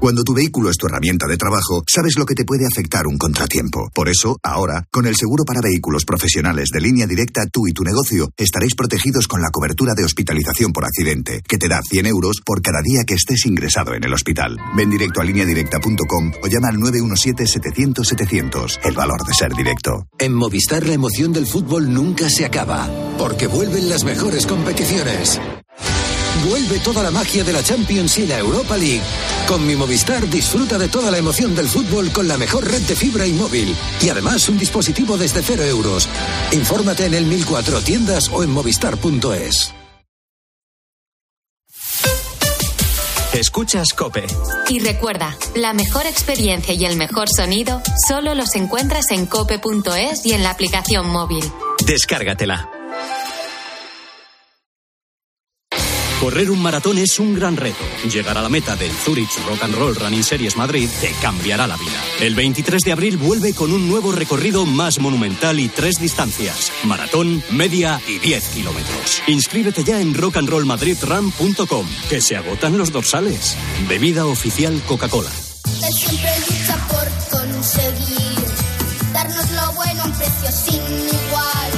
Cuando tu vehículo es tu herramienta de trabajo, sabes lo que te puede afectar un contratiempo. Por eso, ahora, con el seguro para vehículos profesionales de línea directa, tú y tu negocio estaréis protegidos con la cobertura de hospitalización por accidente, que te da 100 euros por cada día que estés ingresado en el hospital. Ven directo a lineadirecta.com o llama al 917-700-700. El valor de ser directo. En Movistar la emoción del fútbol nunca se acaba, porque vuelven las mejores competiciones. Vuelve toda la magia de la Champions y la Europa League. Con mi Movistar disfruta de toda la emoción del fútbol con la mejor red de fibra y móvil. Y además un dispositivo desde cero euros. Infórmate en el 1004 tiendas o en movistar.es. Escuchas Cope. Y recuerda, la mejor experiencia y el mejor sonido solo los encuentras en cope.es y en la aplicación móvil. Descárgatela. Correr un maratón es un gran reto. Llegar a la meta del Zurich Rock and Roll Running Series Madrid te cambiará la vida. El 23 de abril vuelve con un nuevo recorrido más monumental y tres distancias: maratón, media y 10 kilómetros. Inscríbete ya en rockandrollmadridrun.com, que se agotan los dorsales. Bebida oficial Coca-Cola. siempre lucha por conseguir darnos lo bueno a un precio sin igual.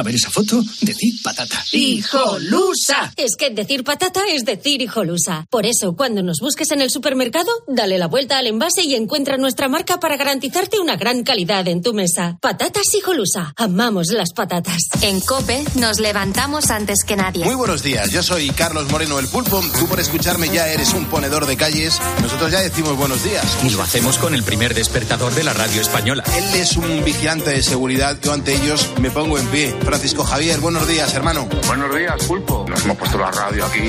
A ver esa foto, decir patata. ¡Hijolusa! Es que decir patata es decir hijolusa. Por eso, cuando nos busques en el supermercado, dale la vuelta al envase y encuentra nuestra marca para garantizarte una gran calidad en tu mesa. Patatas hijolusa. Amamos las patatas. En COPE nos levantamos antes que nadie. Muy buenos días, yo soy Carlos Moreno el Pulpo. Tú por escucharme ya eres un ponedor de calles. Nosotros ya decimos buenos días. Y lo hacemos con el primer despertador de la radio española. Él es un vigilante de seguridad. Yo ante ellos me pongo en pie. Francisco Javier, buenos días, hermano. Buenos días, Pulpo. Nos hemos puesto la radio aquí,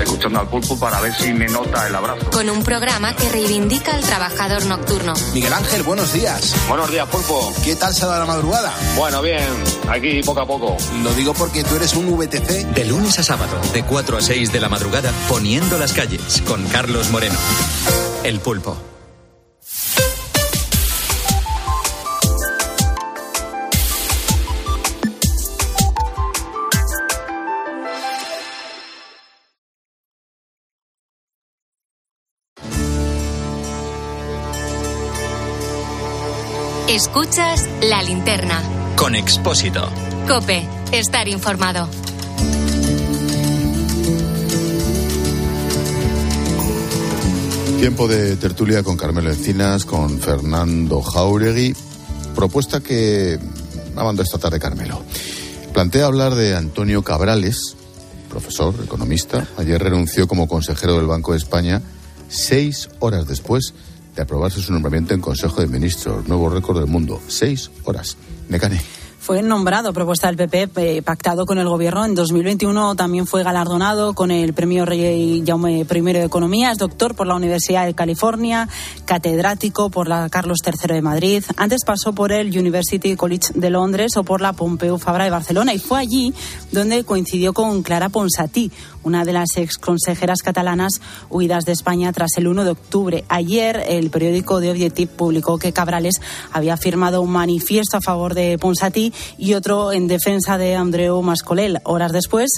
escuchando al Pulpo para ver si me nota el abrazo. Con un programa que reivindica al trabajador nocturno. Miguel Ángel, buenos días. Buenos días, Pulpo. ¿Qué tal se da la madrugada? Bueno, bien, aquí poco a poco. Lo digo porque tú eres un VTC. De lunes a sábado, de 4 a 6 de la madrugada, poniendo las calles, con Carlos Moreno. El Pulpo. Escuchas la linterna. Con Expósito. Cope, estar informado. Tiempo de tertulia con Carmelo Encinas, con Fernando Jauregui. Propuesta que ha mandado esta tarde Carmelo. Plantea hablar de Antonio Cabrales, profesor, economista. Ayer renunció como consejero del Banco de España seis horas después de aprobarse su nombramiento en Consejo de Ministros. Nuevo récord del mundo. Seis horas. Necane. Fue nombrado propuesta del PP, eh, pactado con el gobierno. En 2021 también fue galardonado con el premio Rey Jaume I de Economía. Doctor por la Universidad de California, catedrático por la Carlos III de Madrid. Antes pasó por el University College de Londres o por la Pompeu Fabra de Barcelona. Y fue allí donde coincidió con Clara Ponsatí, una de las ex consejeras catalanas huidas de España tras el 1 de octubre. Ayer el periódico de Objective publicó que Cabrales había firmado un manifiesto a favor de Ponsatí y otro en defensa de Andreu Mascolel. Horas después,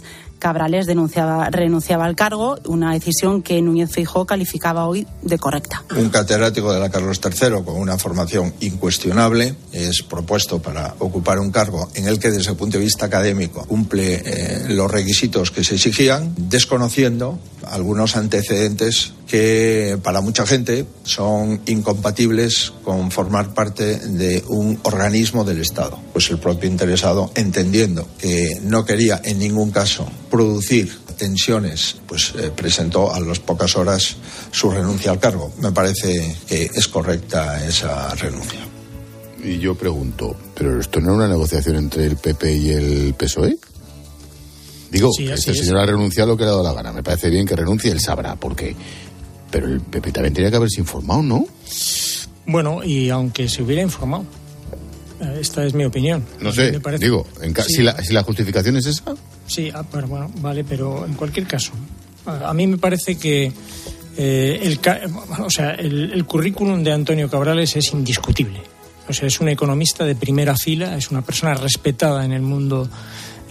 Cabrales renunciaba al cargo, una decisión que Núñez Fijó calificaba hoy de correcta. Un catedrático de la Carlos III con una formación incuestionable es propuesto para ocupar un cargo en el que desde el punto de vista académico cumple eh, los requisitos que se exigían, desconociendo algunos antecedentes que para mucha gente son incompatibles con formar parte de un organismo del Estado. Pues el propio interesado, entendiendo que no quería en ningún caso producir tensiones, pues eh, presentó a las pocas horas su renuncia al cargo. Me parece que es correcta esa renuncia. Y yo pregunto, ¿pero esto no es una negociación entre el PP y el PSOE? Digo, este señor ha renunciado a lo que le ha dado la gana. Me parece bien que renuncie, él sabrá por qué. Pero el PP también tenía que haberse informado, ¿no? Bueno, y aunque se hubiera informado. Eh, esta es mi opinión. No sé, digo, si, la, si la justificación es esa. Sí, ah, bueno, vale, pero en cualquier caso, a mí me parece que eh, el, o sea, el, currículum de Antonio Cabrales es indiscutible. O sea, es un economista de primera fila, es una persona respetada en el mundo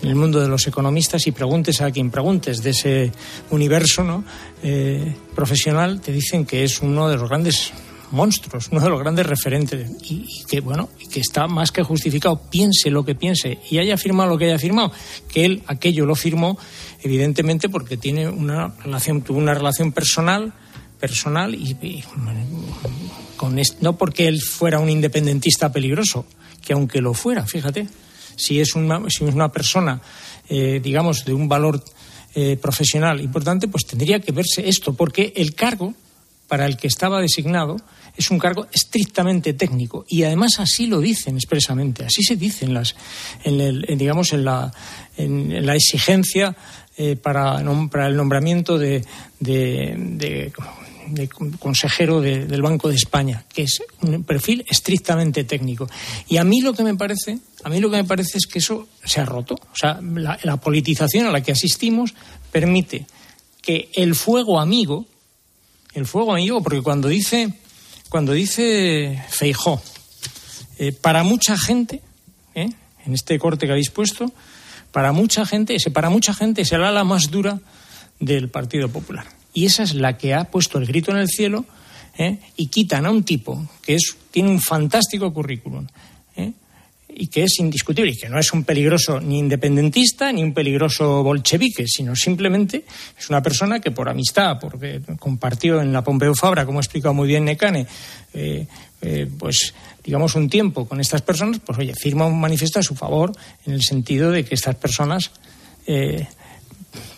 en el mundo de los economistas y preguntes a quien preguntes de ese universo ¿no? Eh, profesional, te dicen que es uno de los grandes monstruos, uno de los grandes referentes. Y, que bueno, que está más que justificado, piense lo que piense y haya firmado lo que haya firmado, que él aquello lo firmó evidentemente porque tiene una relación, tuvo una relación personal, personal y, con no porque él fuera un independentista peligroso, que aunque lo fuera, fíjate, si es una, si es una persona, eh, digamos, de un valor eh, profesional importante, pues tendría que verse esto, porque el cargo para el que estaba designado es un cargo estrictamente técnico y además así lo dicen expresamente, así se dice en las, en el, digamos en la, en la exigencia eh, para, el nombramiento de, consejero del Banco de España, que es un perfil estrictamente técnico. Y a mí lo que me parece, a mí lo que me parece es que eso se ha roto. O sea, la politización a la que asistimos permite que el fuego amigo el fuego amigo, porque cuando dice, cuando dice Feijó, eh, para mucha gente, eh, en este corte que habéis puesto, para mucha gente, ese para mucha gente será la más dura del Partido Popular. Y esa es la que ha puesto el grito en el cielo eh, y quitan a un tipo que es, tiene un fantástico currículum, y que es indiscutible y que no es un peligroso ni independentista ni un peligroso bolchevique, sino simplemente es una persona que por amistad, porque compartió en la Pompeu Fabra, como ha explicado muy bien Necane, eh, eh, pues digamos un tiempo con estas personas, pues oye, firma un manifiesto a su favor en el sentido de que estas personas eh,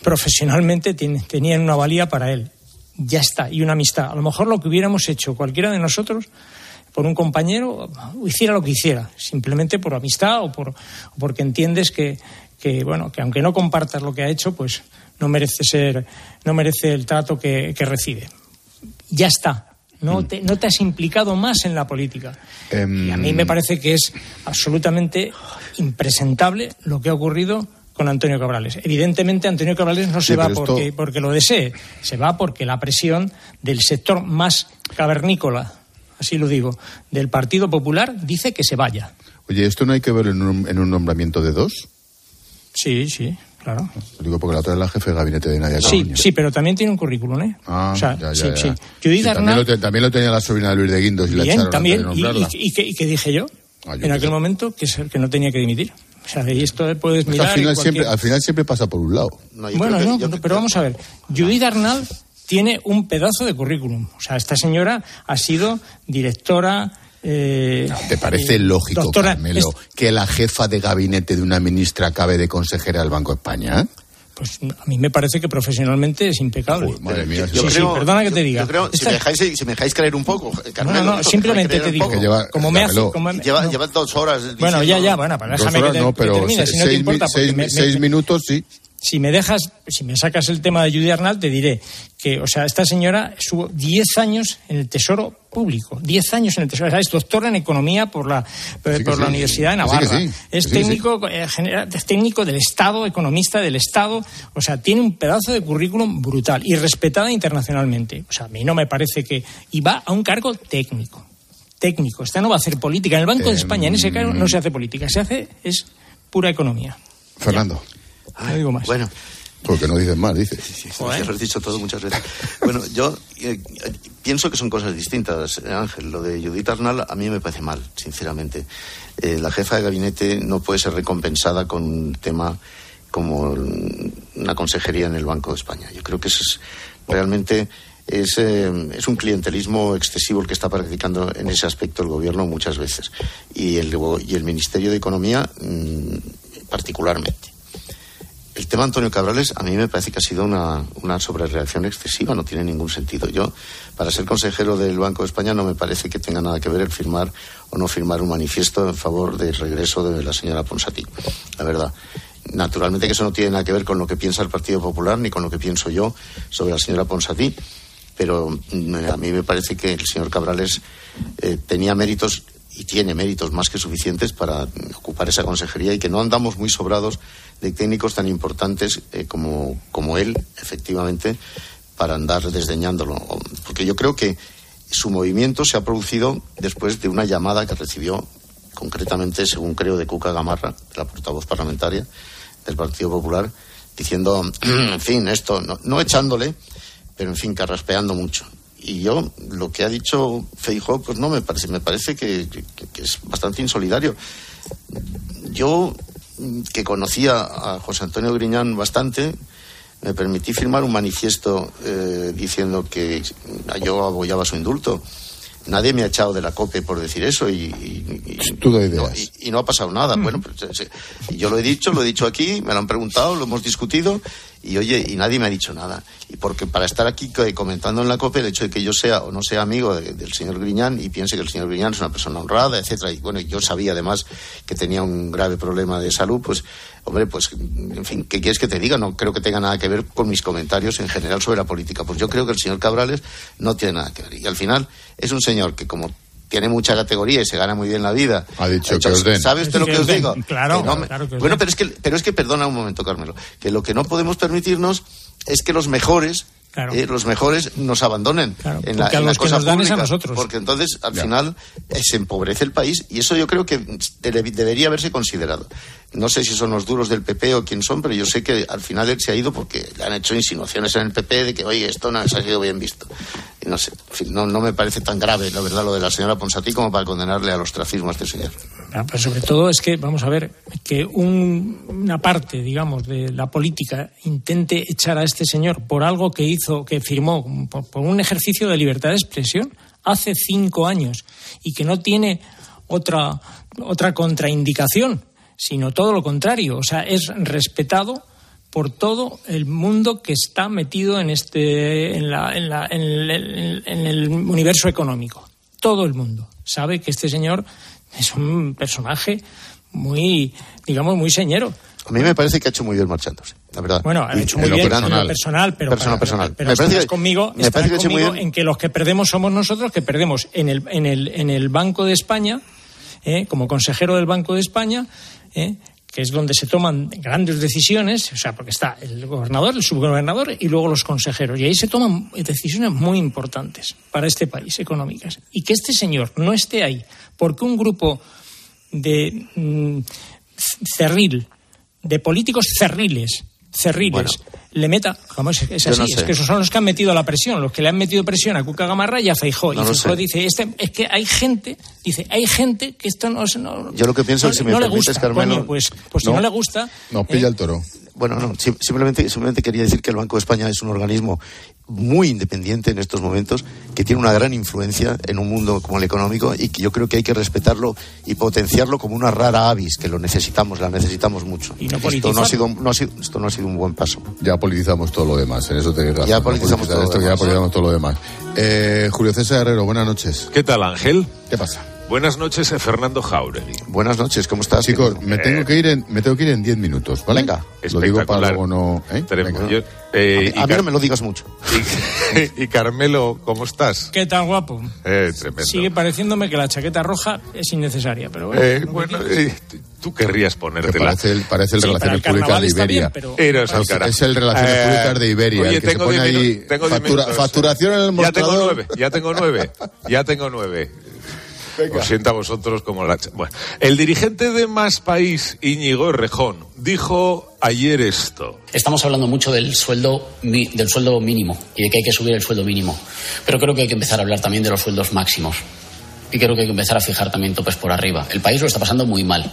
profesionalmente tenían una valía para él. Ya está, y una amistad. A lo mejor lo que hubiéramos hecho cualquiera de nosotros por un compañero, hiciera lo que hiciera, simplemente por amistad o, por, porque entiendes que, bueno, que aunque no compartas lo que ha hecho, pues no merece ser, no merece el trato que, recibe. Ya está. No mm. te, no te has implicado más en la política. Em, y a mí me parece que es absolutamente impresentable lo que ha ocurrido con Antonio Cabrales. Evidentemente, Antonio Cabrales no se va porque, porque lo desee, se va porque la presión del sector más cavernícola así lo digo, del Partido Popular dice que se vaya. Oye, ¿esto no hay que ver en un, nombramiento de dos? Sí, sí, claro. Lo digo porque la otra es la jefe de gabinete de Nadia Sí, sí, pero también tiene un currículum, ¿eh? Ah, o sea, ya, sí, sí. Judith también, lo también, lo tenía la sobrina de Luis de Guindos y Bien, la también. Y, qué dije yo? Ah, en aquel momento que, que no tenía que dimitir. O sea, y esto puedes mirar. Al final, siempre, al final siempre pasa por un lado. bueno, no, pero vamos a ver. Judith Arnal tiene un pedazo de currículum. O sea, esta señora ha sido directora. Eh, ¿Te parece eh, lógico, Carmelo, que la jefa de gabinete de una ministra acabe de consejera del Banco de España? Pues a mí me parece que profesionalmente es impecable. madre mía, Yo sí, creo- sí, perdona que te diga. Yo creo, si, me dejáis, si me dejáis creer un poco, Carmelo, no, no, simplemente te digo. Que lleva- como me hace, como- Lleva, no. lleva dos horas. Bueno, diciendo- ya, ya, bueno, déjame horas que, te- no, que pero termine, se- si no te seis, importa, seis, me- me- seis minutos, sí. Si me dejas, si me sacas el tema de Judy Arnal, te diré que, o sea, esta señora estuvo 10 años en el Tesoro Público, 10 años en el Tesoro, o sea, es doctora en Economía por la, por la. Universidad de sí, Navarra, sí. es técnico, eh, genera- es técnico del Estado, economista del Estado, o sea, tiene un pedazo de currículum brutal y respetada internacionalmente. O sea, a mí no me parece que... Y va a un cargo técnico. Técnico. Esta no va a hacer política. En el Banco de España, en ese cargo, no se hace política. Se hace, es pura economía. Fernando. No digo más. Bueno, Porque no dices más, dices. Sí, ya lo has dicho todo muchas veces. Bueno, yo eh, pienso que son cosas distintas, eh, Ángel. Lo de Judith Arnal a mí me parece mal, sinceramente. Eh, la jefa de gabinete no puede ser recompensada con un tema como una consejería en el Banco de España. Yo creo que eso es realmente es, eh, es un clientelismo excesivo el que está practicando en ese aspecto el gobierno muchas veces y el, y el Ministerio de Economía mm, particularmente. El tema Antonio Cabrales a mí me parece que ha sido una, una sobrereacción excesiva, no tiene ningún sentido. Yo, para ser consejero del Banco de España, no me parece que tenga nada que ver el firmar o no firmar un manifiesto en favor del regreso de la señora Ponsatí. La verdad. Naturalmente que eso no tiene nada que ver con lo que piensa el Partido Popular ni con lo que pienso yo sobre la señora Ponsatí, pero mm, a mí me parece que el señor Cabrales eh, tenía méritos y tiene méritos más que suficientes para ocupar esa consejería y que no andamos muy sobrados de técnicos tan importantes eh, como, como él, efectivamente, para andar desdeñándolo. Porque yo creo que su movimiento se ha producido después de una llamada que recibió, concretamente, según creo, de Cuca Gamarra, la portavoz parlamentaria del Partido Popular, diciendo, en fin, esto, no, no echándole, pero en fin, carraspeando mucho. Y yo, lo que ha dicho Feijóo, pues no me parece, me parece que, es bastante insolidario. Yo, que conocía a José Antonio Griñán bastante, me permití firmar un manifiesto eh, diciendo que yo apoyaba su indulto. Nadie me ha echado de la COPE por decir eso y, y- y- de no, y- no ha pasado nada. Bueno, pues, eh, yo lo he dicho, lo he dicho aquí, me lo han preguntado, lo hemos discutido y oye, y nadie me ha dicho nada. Y porque para estar aquí co- comentando en la COPE el hecho de que yo sea o no sea amigo de- del señor Griñán y piense que el señor Griñán es una persona honrada, etcétera, y bueno, yo sabía además que tenía un grave problema de salud, pues hombre, pues en fin, ¿qué quieres que te diga? No creo que tenga nada que ver con mis comentarios en general sobre la política. Pues yo creo que el señor Cabrales no tiene nada que ver. Y al final es un señor que como tiene mucha categoría y se gana muy bien la vida. Ha dicho que os den. ¿Sabe usted lo que os den, digo? claro, Que no me- claro que os bueno, den. pero es que, pero es que perdona un momento, Carmelo, que lo que no podemos permitirnos es que los mejores, Claro. eh, los mejores nos abandonen Claro, en la, en la los que cosa nos dan es a nosotros. porque entonces al final eh, se empobrece el país y eso yo creo que debe- debería haberse considerado. No sé si son los duros del PP o quién son, pero yo sé que al final él se ha ido porque le han hecho insinuaciones en el PP de que, oye, esto no ha salido bien visto. Y no sé, en fin, no, no me parece tan grave, la verdad, lo de la señora Ponsatí como para condenarle al ostracismo a este señor. Ah, pues sobre todo es que, vamos a ver, que un- una parte, digamos, de la política intente echar a este señor por algo que hizo, que firmó, por, un ejercicio de libertad de expresión hace cinco años y que no tiene otra, otra contraindicación, sino todo lo contrario. O sea, es respetado por todo el mundo que está metido en este en, la- en la- en el universo económico. Todo el mundo sabe que este señor es un personaje muy, digamos, muy señero. A mí me parece que ha hecho muy bien marchándose, la verdad. Bueno, ha hecho muy bien personal. en lo personal, pero, Personal, para- personal. pero Me parece que- conmigo, me parece que ha hecho muy conmigo bien. en que los que perdemos somos nosotros, que perdemos en el, en el, en el Banco de España, ¿eh? como consejero del Banco de España, ¿eh? Que es donde se toman grandes decisiones, o sea, porque está el gobernador, el subgobernador y luego los consejeros. Y ahí se toman decisiones muy importantes para este país, económicas. Y que este señor no esté ahí porque un grupo de mm, cerril, de políticos cerriles, cerriles, le meta, ¿cómo es, así, no es que esos son los que han metido la presión, los que le han metido presión a Cuca Gamarra y a Feijó. No y Feijó dice, este, es que hay gente, dice, hay gente que esto no, no Yo lo que pienso no, es, si me no permites, gusta, Carmelo, coño, pues, pues si No. no le gusta, Nos ¿eh? pilla el toro. Bueno, no, simplemente, simplemente quería decir que el Banco de España es un organismo muy independiente en estos momentos, que tiene una gran influencia en un mundo como el económico y que yo creo que hay que respetarlo y potenciarlo como una rara avis, que lo necesitamos, la necesitamos mucho. ¿Y no esto, no ha sido, no ha sido, esto no ha sido un buen paso. Ya politizamos todo lo demás, en eso te Ya politizamos, todo, esto, lo ya politizamos todo lo demás. Eh, Julio César Herrero, buenas noches. ¿Qué tal, Ángel? ¿Qué pasa? Buenas noches, eh, Fernando Jauregui. Buenas noches, ¿cómo estás? Chicos, me tengo que ir en, me tengo que ir en 10 minutos, ¿vale? Venga, lo digo para luego no. ¿eh? Yo, eh, a mí, a mí no me lo digas mucho. Y, y, Carmelo, ¿cómo estás? ¿Qué tal, guapo? Eh, tremendo. Sigue pareciéndome que la chaqueta roja es innecesaria, pero bueno. Eh, bueno, eh, tú querrías ponértela. Parece el, parece el Sí, Relaciones el Públicas de Iberia. bien, pero- Es, es el Relaciones Eh, Públicas de Iberia, oye, el que se tengo pone diez ahí factura- facturación en el Ya tengo mostrador. nueve, ya tengo nueve, ya tengo nueve. Os sienta a vosotros como la... ch- Bueno, el dirigente de Más País, Íñigo Errejón, dijo ayer esto. Estamos hablando mucho del sueldo, del sueldo mínimo y de que hay que subir el sueldo mínimo. Pero creo que hay que empezar a hablar también de los sueldos máximos. Y creo que hay que empezar a fijar también topes por arriba. El país lo está pasando muy mal.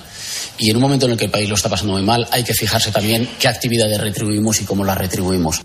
Y en un momento en el que el país lo está pasando muy mal, hay que fijarse también qué actividades retribuimos y cómo las retribuimos.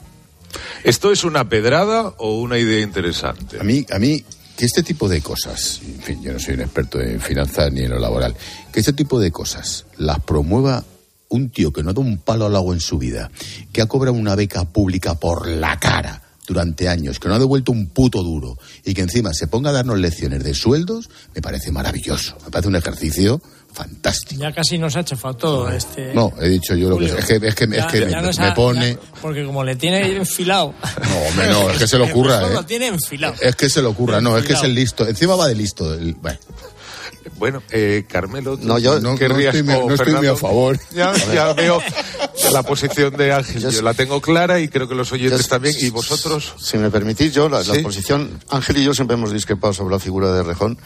¿Esto es una pedrada o una idea interesante? A mí, a mí, que este tipo de cosas, en fin, yo no soy un experto en finanzas ni en lo laboral, que este tipo de cosas las promueva un tío que no da un palo al agua en su vida, que ha cobrado una beca pública por la cara durante años, que no ha devuelto un puto duro y que encima se ponga a darnos lecciones de sueldos, me parece maravilloso. Me parece un ejercicio fantástico. Ya casi nos ha chafado todo este. No, he dicho yo lo que es que, es que, es que me, pone. ya- porque como le tiene enfilado. No, hombre, no, es que se lo ocurra, ¿eh? Lo tiene enfilado. Es que se le ocurra, no, es que es el listo. Encima va de listo. el- bueno. Bueno, eh, Carmelo, ¿tú No, yo- no- querrías no estoy- o no estoy muy Fernando? a favor. Ya, ya veo la posición de Ángel. Yo, la tengo clara y creo que los oyentes Yo- también. ¿Y vosotros? Si me permitís, yo, la, posición. Ángel y yo siempre hemos discrepado sobre la figura de Rejón.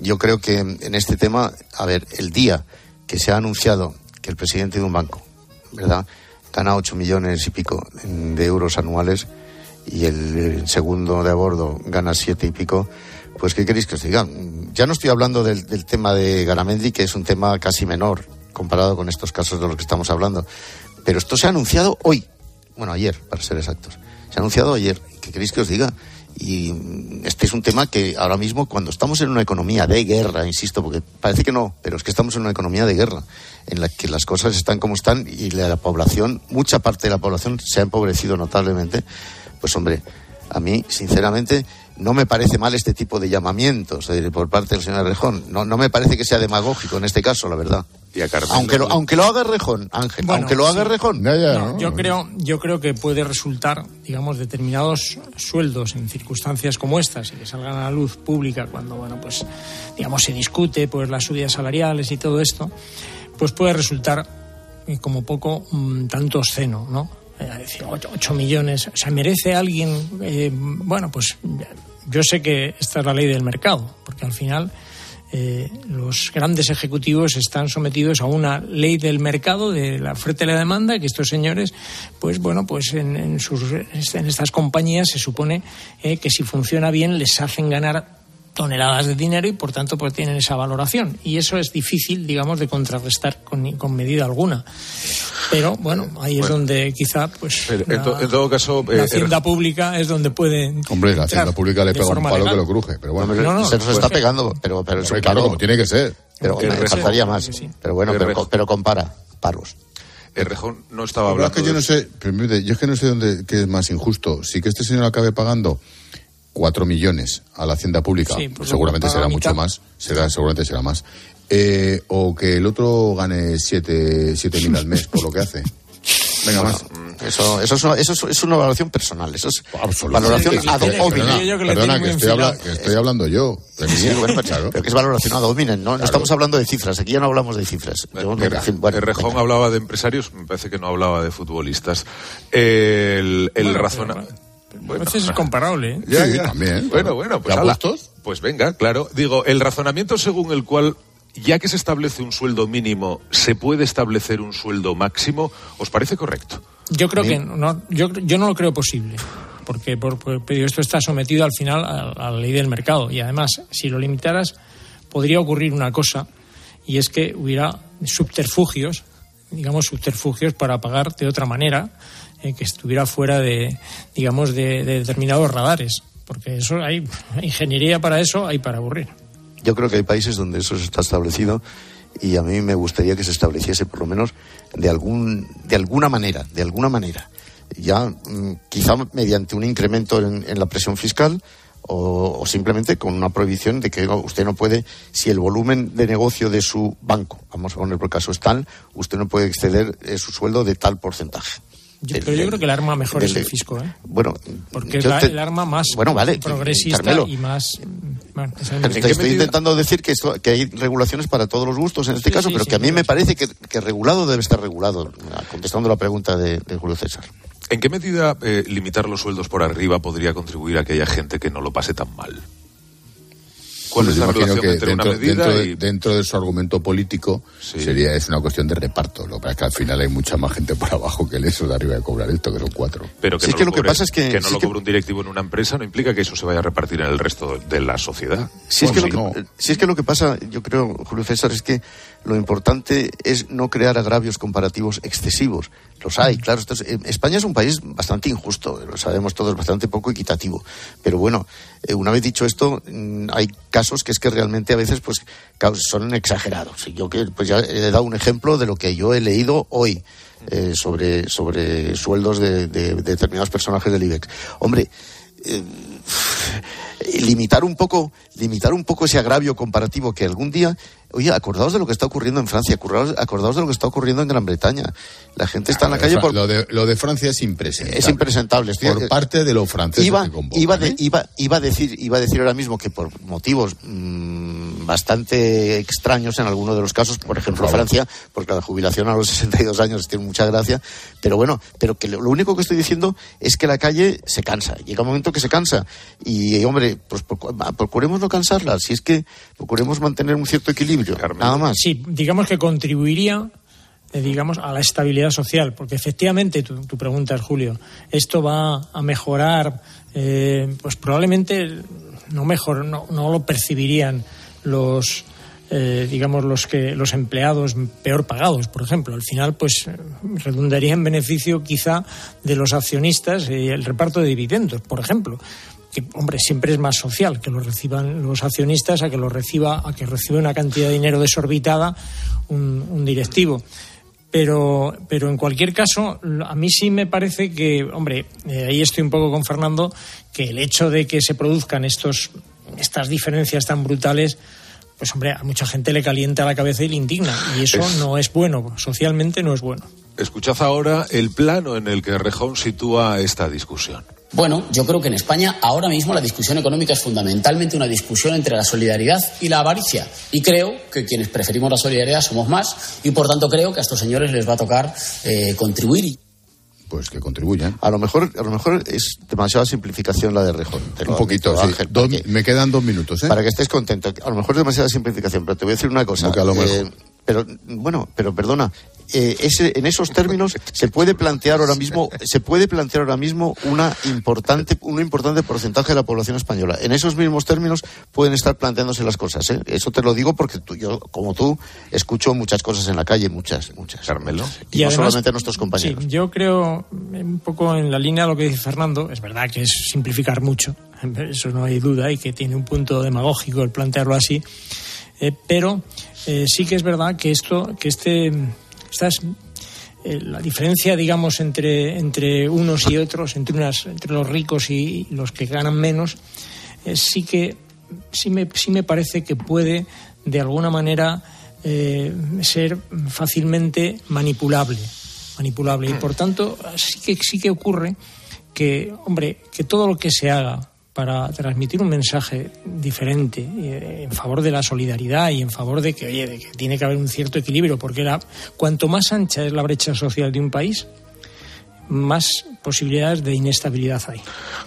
Yo creo que en este tema, a ver, el día que se ha anunciado que el presidente de un banco, ¿verdad?, gana 8 millones y pico de euros anuales y el, segundo de a bordo gana siete y pico, pues ¿qué queréis que os diga? Ya no estoy hablando del, del tema de Garamendi, que es un tema casi menor comparado con estos casos de los que estamos hablando. Pero esto se ha anunciado hoy, bueno, ayer, para ser exactos. Se ha anunciado ayer. ¿Qué queréis que os diga? Y este es un tema que ahora mismo, cuando estamos en una economía de guerra, insisto, porque parece que no, pero es que estamos en una economía de guerra, en la que las cosas están como están y la población, mucha parte de la población se ha empobrecido notablemente, pues hombre, a mí, sinceramente, no me parece mal este tipo de llamamientos eh, por parte del señor Rejón. No, no me parece que sea demagógico en este caso, la verdad. Y a Carmelo. Aunque lo, aunque lo haga Rejón, Ángel, Bueno, aunque lo haga sí. Rejón. No, yo creo, yo creo que puede resultar, digamos, determinados sueldos en circunstancias como estas y que salgan a la luz pública cuando, bueno, pues, digamos, se discute, pues, las subidas salariales y todo esto, pues puede resultar eh, como poco mm, tanto obsceno, ¿no? Eh, decir, 8, millones, o sea, merece alguien, eh, bueno, pues, yo sé que esta es la ley del mercado, porque al final eh, los grandes ejecutivos están sometidos a una ley del mercado de la oferta y la demanda que estos señores pues bueno pues en, sus en estas compañías se supone eh, que si funciona bien les hacen ganar toneladas de dinero y por tanto pues tienen esa valoración y eso es difícil digamos de contrarrestar con, con medida alguna pero bueno ahí es donde quizá pues Pero, en, la, to- en todo caso, la eh, hacienda pública es donde puede Hombre, la hacienda pública le pega un palo legal. que lo cruje, pero bueno. No, no, se nos pues- está pegando, pero, pero es claro, como tiene que ser. Pero Que me Rejón- faltaría más. sí. Pero bueno, pero, Rejón- pero compara, paros. Errejón no estaba hablando. es que yo no sé, yo es que no sé dónde qué es más injusto. Si que este señor acabe pagando cuatro millones a la hacienda pública, Sí, pues seguramente será mucho más, será, seguramente será más. Eh, o que el otro gane siete, siete mil al mes por lo que hace. Venga, más. Eso, eso, es una, eso es- es una valoración personal. Eso es valoración Sí, sí, ad hominem. Perdona, que estoy, habla- enfilado. que estoy hablando yo. de Sí, bueno, claro. pero que es valoración ad hominem, ¿no? No estamos hablando de cifras, aquí ya no hablamos de cifras. Yo, bueno, Errejón venga. hablaba de empresarios, me parece que no hablaba de futbolistas. El, el Bueno, A veces es comparable ¿eh? Ya, Sí, ya. también, Bueno, bueno, pues. Pues venga, claro. Digo, el razonamiento según el cual, ya que se establece un sueldo mínimo, se puede establecer un sueldo máximo, ¿os parece correcto? Yo creo que no, yo, yo no lo creo posible, porque por, por- esto está sometido al final a, a la ley del mercado y además si lo limitaras podría ocurrir una cosa y es que hubiera subterfugios digamos, subterfugios para pagar de otra manera, eh, que estuviera fuera de, digamos, de, de determinados radares. Porque eso hay ingeniería para eso, hay para aburrir. Yo creo que hay países donde eso está establecido y a mí me gustaría que se estableciese por lo menos de algún de alguna manera, de alguna manera. Ya mm, quizá mediante un incremento en, en la presión fiscal o, o, simplemente con una prohibición de que usted no puede, si el volumen de negocio de su banco, vamos a poner por caso, es tal, usted no puede exceder eh, su sueldo de tal porcentaje. Yo, pero yo creo que el arma mejor es el fisco, ¿eh? Bueno, porque es la, te, el arma más bueno, vale, progresista Carmelo, y más. Bueno, te estoy intentando decir que, esto, que hay regulaciones para todos los gustos en este Sí, caso, sí, pero sí, que a mí me parece que, que regulado debe estar regulado, contestando la pregunta de, de Julio César. ¿En qué medida eh, limitar los sueldos por arriba podría contribuir a que haya gente que no lo pase tan mal? ¿Cuál es la Pues imagino relación que entre dentro, una medida dentro de, y dentro de su argumento político sería es una cuestión de reparto. Lo que pasa es que al final hay mucha más gente por abajo que el eso de arriba de cobrar esto, que son cuatro. Pero que no es que lo lo que cobre- pasa es que- no sí lo que- cobre un directivo en una empresa no implica que eso se vaya a repartir en el resto de la sociedad. Si es, que lo que, si es que lo que pasa, yo creo, Julio César, es que lo importante es no crear agravios comparativos excesivos. Los hay, claro. esto es- eh, España es un país bastante injusto, lo sabemos todos, bastante poco equitativo. Pero bueno, eh, una vez dicho esto, mm, hay casos que es que realmente a veces pues son exagerados. Yo que pues ya he dado un ejemplo de lo que yo he leído hoy eh, sobre, sobre sueldos de, de- de determinados personajes del IBEX. Hombre, eh, limitar un poco limitar un poco ese agravio comparativo que algún día oye acordaos de lo que está ocurriendo en Francia acordaos, acordaos de lo que está ocurriendo en Gran Bretaña la gente está en la calle por lo, de, lo de Francia es impresentable. es impresentable estoy- Por parte de los franceses iba, que convocan, iba, de- ¿eh? iba, iba a decir iba a decir ahora mismo que por motivos mm, bastante extraños en algunos de los casos por ejemplo. Francia porque la jubilación a los 62 años tiene mucha gracia pero bueno pero que lo, lo único que estoy diciendo es que la calle se cansa llega un momento que se cansa y hombre pues procu- procuremos no cansarla si es que procuremos mantener un cierto equilibrio nada más. Sí, digamos que contribuiría eh, digamos a la estabilidad social porque efectivamente tu, tu pregunta es Julio esto va a mejorar eh, pues probablemente no mejor no, no lo percibirían los eh, digamos los que los empleados peor pagados por ejemplo. Al final pues eh, redundaría en beneficio quizá de los accionistas y el reparto de dividendos por ejemplo que hombre siempre es más social que lo reciban los accionistas a que lo reciba a que reciba una cantidad de dinero desorbitada un, un directivo pero pero en cualquier caso a mí sí me parece que hombre eh, ahí estoy un poco con Fernando que el hecho de que se produzcan estos estas diferencias tan brutales pues hombre a mucha gente le calienta la cabeza y le indigna y eso Es- no es bueno socialmente no es bueno Escuchad ahora el plano en el que Rejón sitúa esta discusión. Bueno, yo creo que en España ahora mismo la discusión económica es fundamentalmente una discusión entre la solidaridad y la avaricia. Y creo que quienes preferimos la solidaridad somos más y por tanto creo que a estos señores les va a tocar eh, contribuir. Pues que contribuyan. a lo mejor a lo mejor es demasiada simplificación la de Rejón te lo Un poquito, admito, sí. Ángel, Dos- porque- me quedan dos minutos, ¿eh? para que estés contento. A lo mejor es demasiada simplificación, pero te voy a decir una cosa. Que a lo Eh, mejor. pero bueno, pero perdona. Eh, ese, en esos términos se puede plantear ahora mismo se puede plantear ahora mismo una importante un importante porcentaje de la población española en esos mismos términos pueden estar planteándose las cosas ¿eh? eso te lo digo porque tú, yo como tú escucho muchas cosas en la calle muchas muchas Carmelo y, no además, solamente a nuestros compañeros Sí, yo creo eh, un poco en la línea de lo que dice Fernando. Es verdad que es simplificar mucho, eso no hay duda, y que tiene un punto demagógico el plantearlo así. Eh, pero eh, sí que es verdad que esto, que este, estas, eh, la diferencia, digamos, entre, entre unos y otros, entre unas, entre los ricos y los que ganan menos, eh, sí que sí me, sí me parece que puede de alguna manera eh, ser fácilmente manipulable manipulable. Y por tanto sí que sí que ocurre que hombre que todo lo que se haga para transmitir un mensaje diferente eh, en favor de la solidaridad y en favor de que oye de que tiene que haber un cierto equilibrio porque la, cuanto más ancha es la brecha social de un país más posibilidades de inestabilidad hay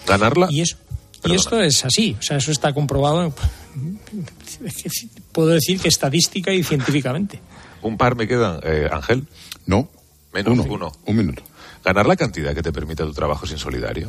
Ganarla. y eso y esto es así, o sea, eso está comprobado, puedo decir que estadística y científicamente. Un par me quedan, eh, Ángel. No. Menos Uno. uno. Un minuto. Ganar la cantidad que te permita tu trabajo sin solidario.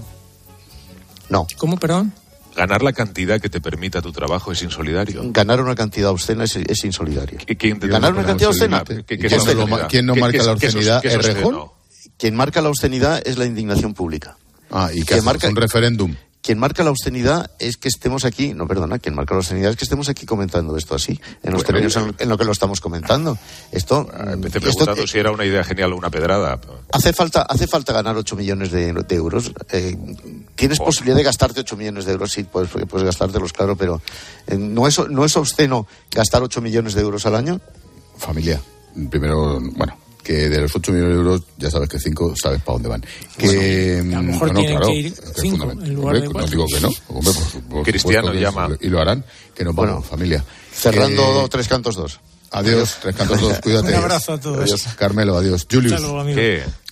No ¿Cómo, perdón? ganar la cantidad que te permita tu trabajo es insolidario. Ganar una cantidad obscena es, es insolidario. ¿Quién te Ganar una cantidad obscena. ¿Quién no- obscenidad? ¿Quién no ¿Qué- marca la obscenidad? es ¿Es Rejón? Quien marca la obscenidad es la indignación pública. Ah, y que marca- un referéndum. Quien marca la obscenidad es que estemos aquí, no, perdona, quien marca la obscenidad es que estemos aquí comentando esto así, en los Bueno, términos en, en lo que lo estamos comentando. Esto, Empecé esto- preguntando si era una idea genial o una pedrada. hace falta, hace falta ganar 8 millones de, de euros. Eh, ¿Tienes posibilidad de gastarte 8 millones de euros? Sí, puedes, puedes gastártelos, claro, pero eh, ¿no, es, ¿no es obsceno gastar 8 millones de euros al año? Familia. Primero, bueno, que de los 8 millones de euros, ya sabes que 5 sabes para dónde van. Que, a lo mm, mejor no, no, tienen claro, que ir es que es cinco fundamental. en lugar Hombre, de no cuatro. digo que no. Hombre, por- por Cristiano llama. Y lo harán, que nos vamos, Bueno, familia. Cerrando Que- tres cantos dos. Adiós, tres cantos dos, cuídate. Un abrazo a todos. Adiós, Carmelo, adiós. Julius, Hasta luego, amigo.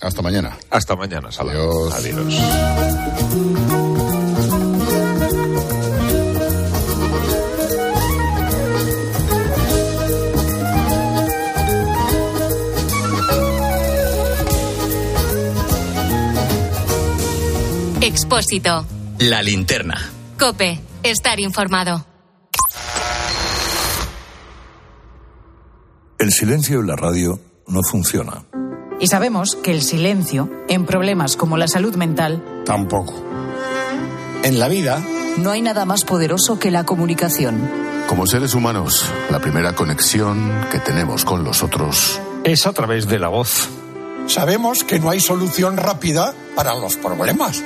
Hasta mañana. Hasta mañana, Sala. Adiós. Adiós. Expósito. La linterna. Cope. Estar informado. El silencio en la radio no funciona. Y sabemos que el silencio, en problemas como la salud mental, Tampoco. En la vida, no hay nada más poderoso que la comunicación. Como seres humanos, la primera conexión que tenemos con los otros es a través de la voz. Sabemos que no hay solución rápida para los problemas.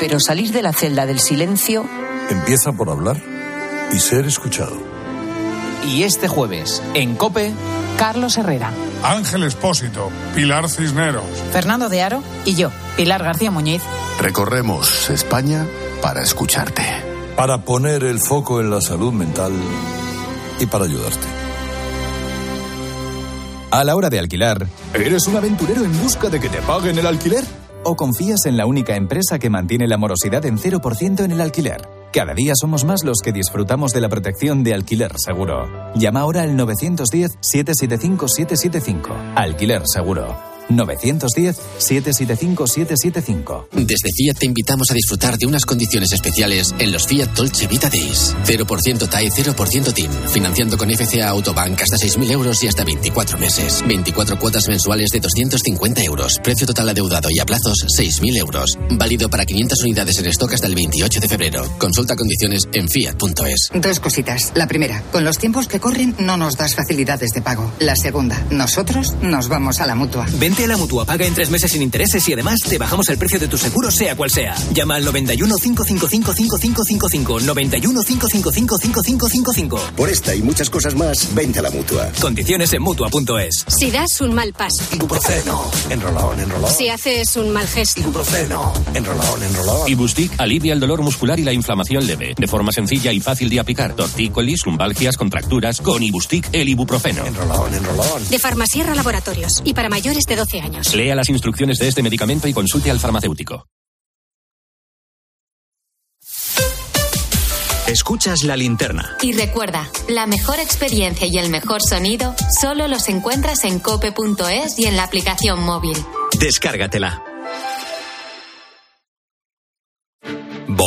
Pero salir de la celda del silencio Empieza por hablar y ser escuchado. Y este jueves, en Cope, Carlos Herrera, Ángel Espósito, Pilar Cisneros. Fernando de Aro y yo, Pilar García Muñiz. recorremos España para escucharte. Para poner el foco en la salud mental y para ayudarte. A la hora de alquilar, ¿eres un aventurero en busca de que te paguen el alquiler? ¿O confías en la única empresa que mantiene la morosidad en 0% en el alquiler? Cada día somos más los que disfrutamos de la protección de alquiler seguro. Llama ahora al 910-775-775. Alquiler seguro. 910-775-775. Desde Fiat te invitamos a disfrutar de unas condiciones especiales en los Fiat Dolce Vita Days. 0% TAE, 0% TIN. Financiando con FCA Autobank hasta 6.000 euros y hasta 24 meses. 24 cuotas mensuales de 250 euros. Precio total adeudado y a plazos 6.000 euros. Válido para 500 unidades en stock hasta el 28 de febrero. Consulta condiciones en fiat.es. Dos cositas. La primera, con los tiempos que corren no nos das facilidades de pago. La segunda, nosotros nos vamos a la mutua. Vente a la mutua, paga en tres meses sin intereses y además te bajamos el precio de tu seguro, sea cual sea. Llama al 91 555 5555. 91 555 5555. Por esta y muchas cosas más, vente a la mutua. Condiciones en mutua.es. Si das un mal paso. Ibuprofeno. Enrolón, enrolón. Si haces un mal gesto. Ibuprofeno. Enrolón, enrolón. Ibustic alivia el dolor muscular y la inflamación leve, de forma sencilla y fácil de aplicar. Tortícolis, lumbalgias, contracturas, con Ibustic el ibuprofeno. Enrolón, enrolón. De Farmasierra Laboratorios. Y para mayores de 12 años. Lea las instrucciones de este medicamento y consulte al farmacéutico. Escuchas la linterna. Y recuerda, la mejor experiencia y el mejor sonido solo los encuentras en cope.es y en la aplicación móvil. Descárgatela.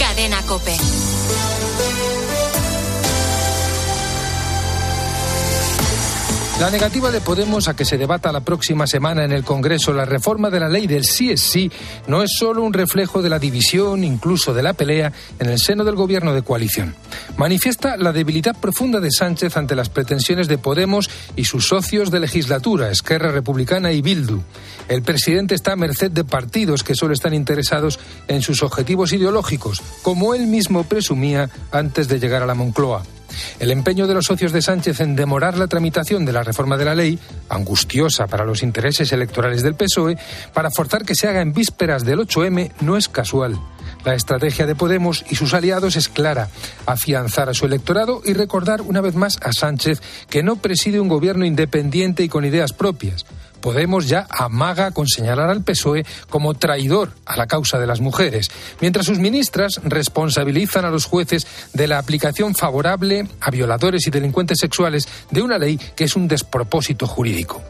Cadena Cope. La negativa de Podemos a que se debata la próxima semana en el Congreso la reforma de la ley del sí es sí no es solo un reflejo de la división, incluso de la pelea, en el seno del gobierno de coalición. Manifiesta la debilidad profunda de Sánchez ante las pretensiones de Podemos y sus socios de legislatura, Esquerra Republicana y Bildu. El presidente está a merced de partidos que solo están interesados en sus objetivos ideológicos, como él mismo presumía antes de llegar a la Moncloa. El empeño de los socios de Sánchez en demorar la tramitación de la reforma de la ley, angustiosa para los intereses electorales del PSOE, para forzar que se haga en vísperas del 8M, no es casual. La estrategia de Podemos y sus aliados es clara, afianzar a su electorado y recordar una vez más a Sánchez que no preside un gobierno independiente y con ideas propias. Podemos ya amaga con señalar al PSOE como traidor a la causa de las mujeres, mientras sus ministras responsabilizan a los jueces de la aplicación favorable a violadores y delincuentes sexuales de una ley que es un despropósito jurídico.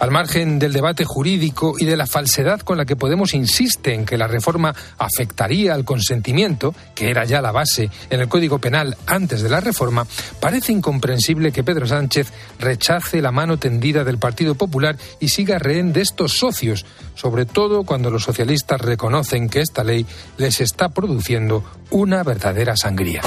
Al margen del debate jurídico y de la falsedad con la que Podemos insiste en que la reforma afectaría al consentimiento, que era ya la base en el Código Penal antes de la reforma, parece incomprensible que Pedro Sánchez rechace la mano tendida del Partido Popular y siga rehén de estos socios, sobre todo cuando los socialistas reconocen que esta ley les está produciendo una verdadera sangría.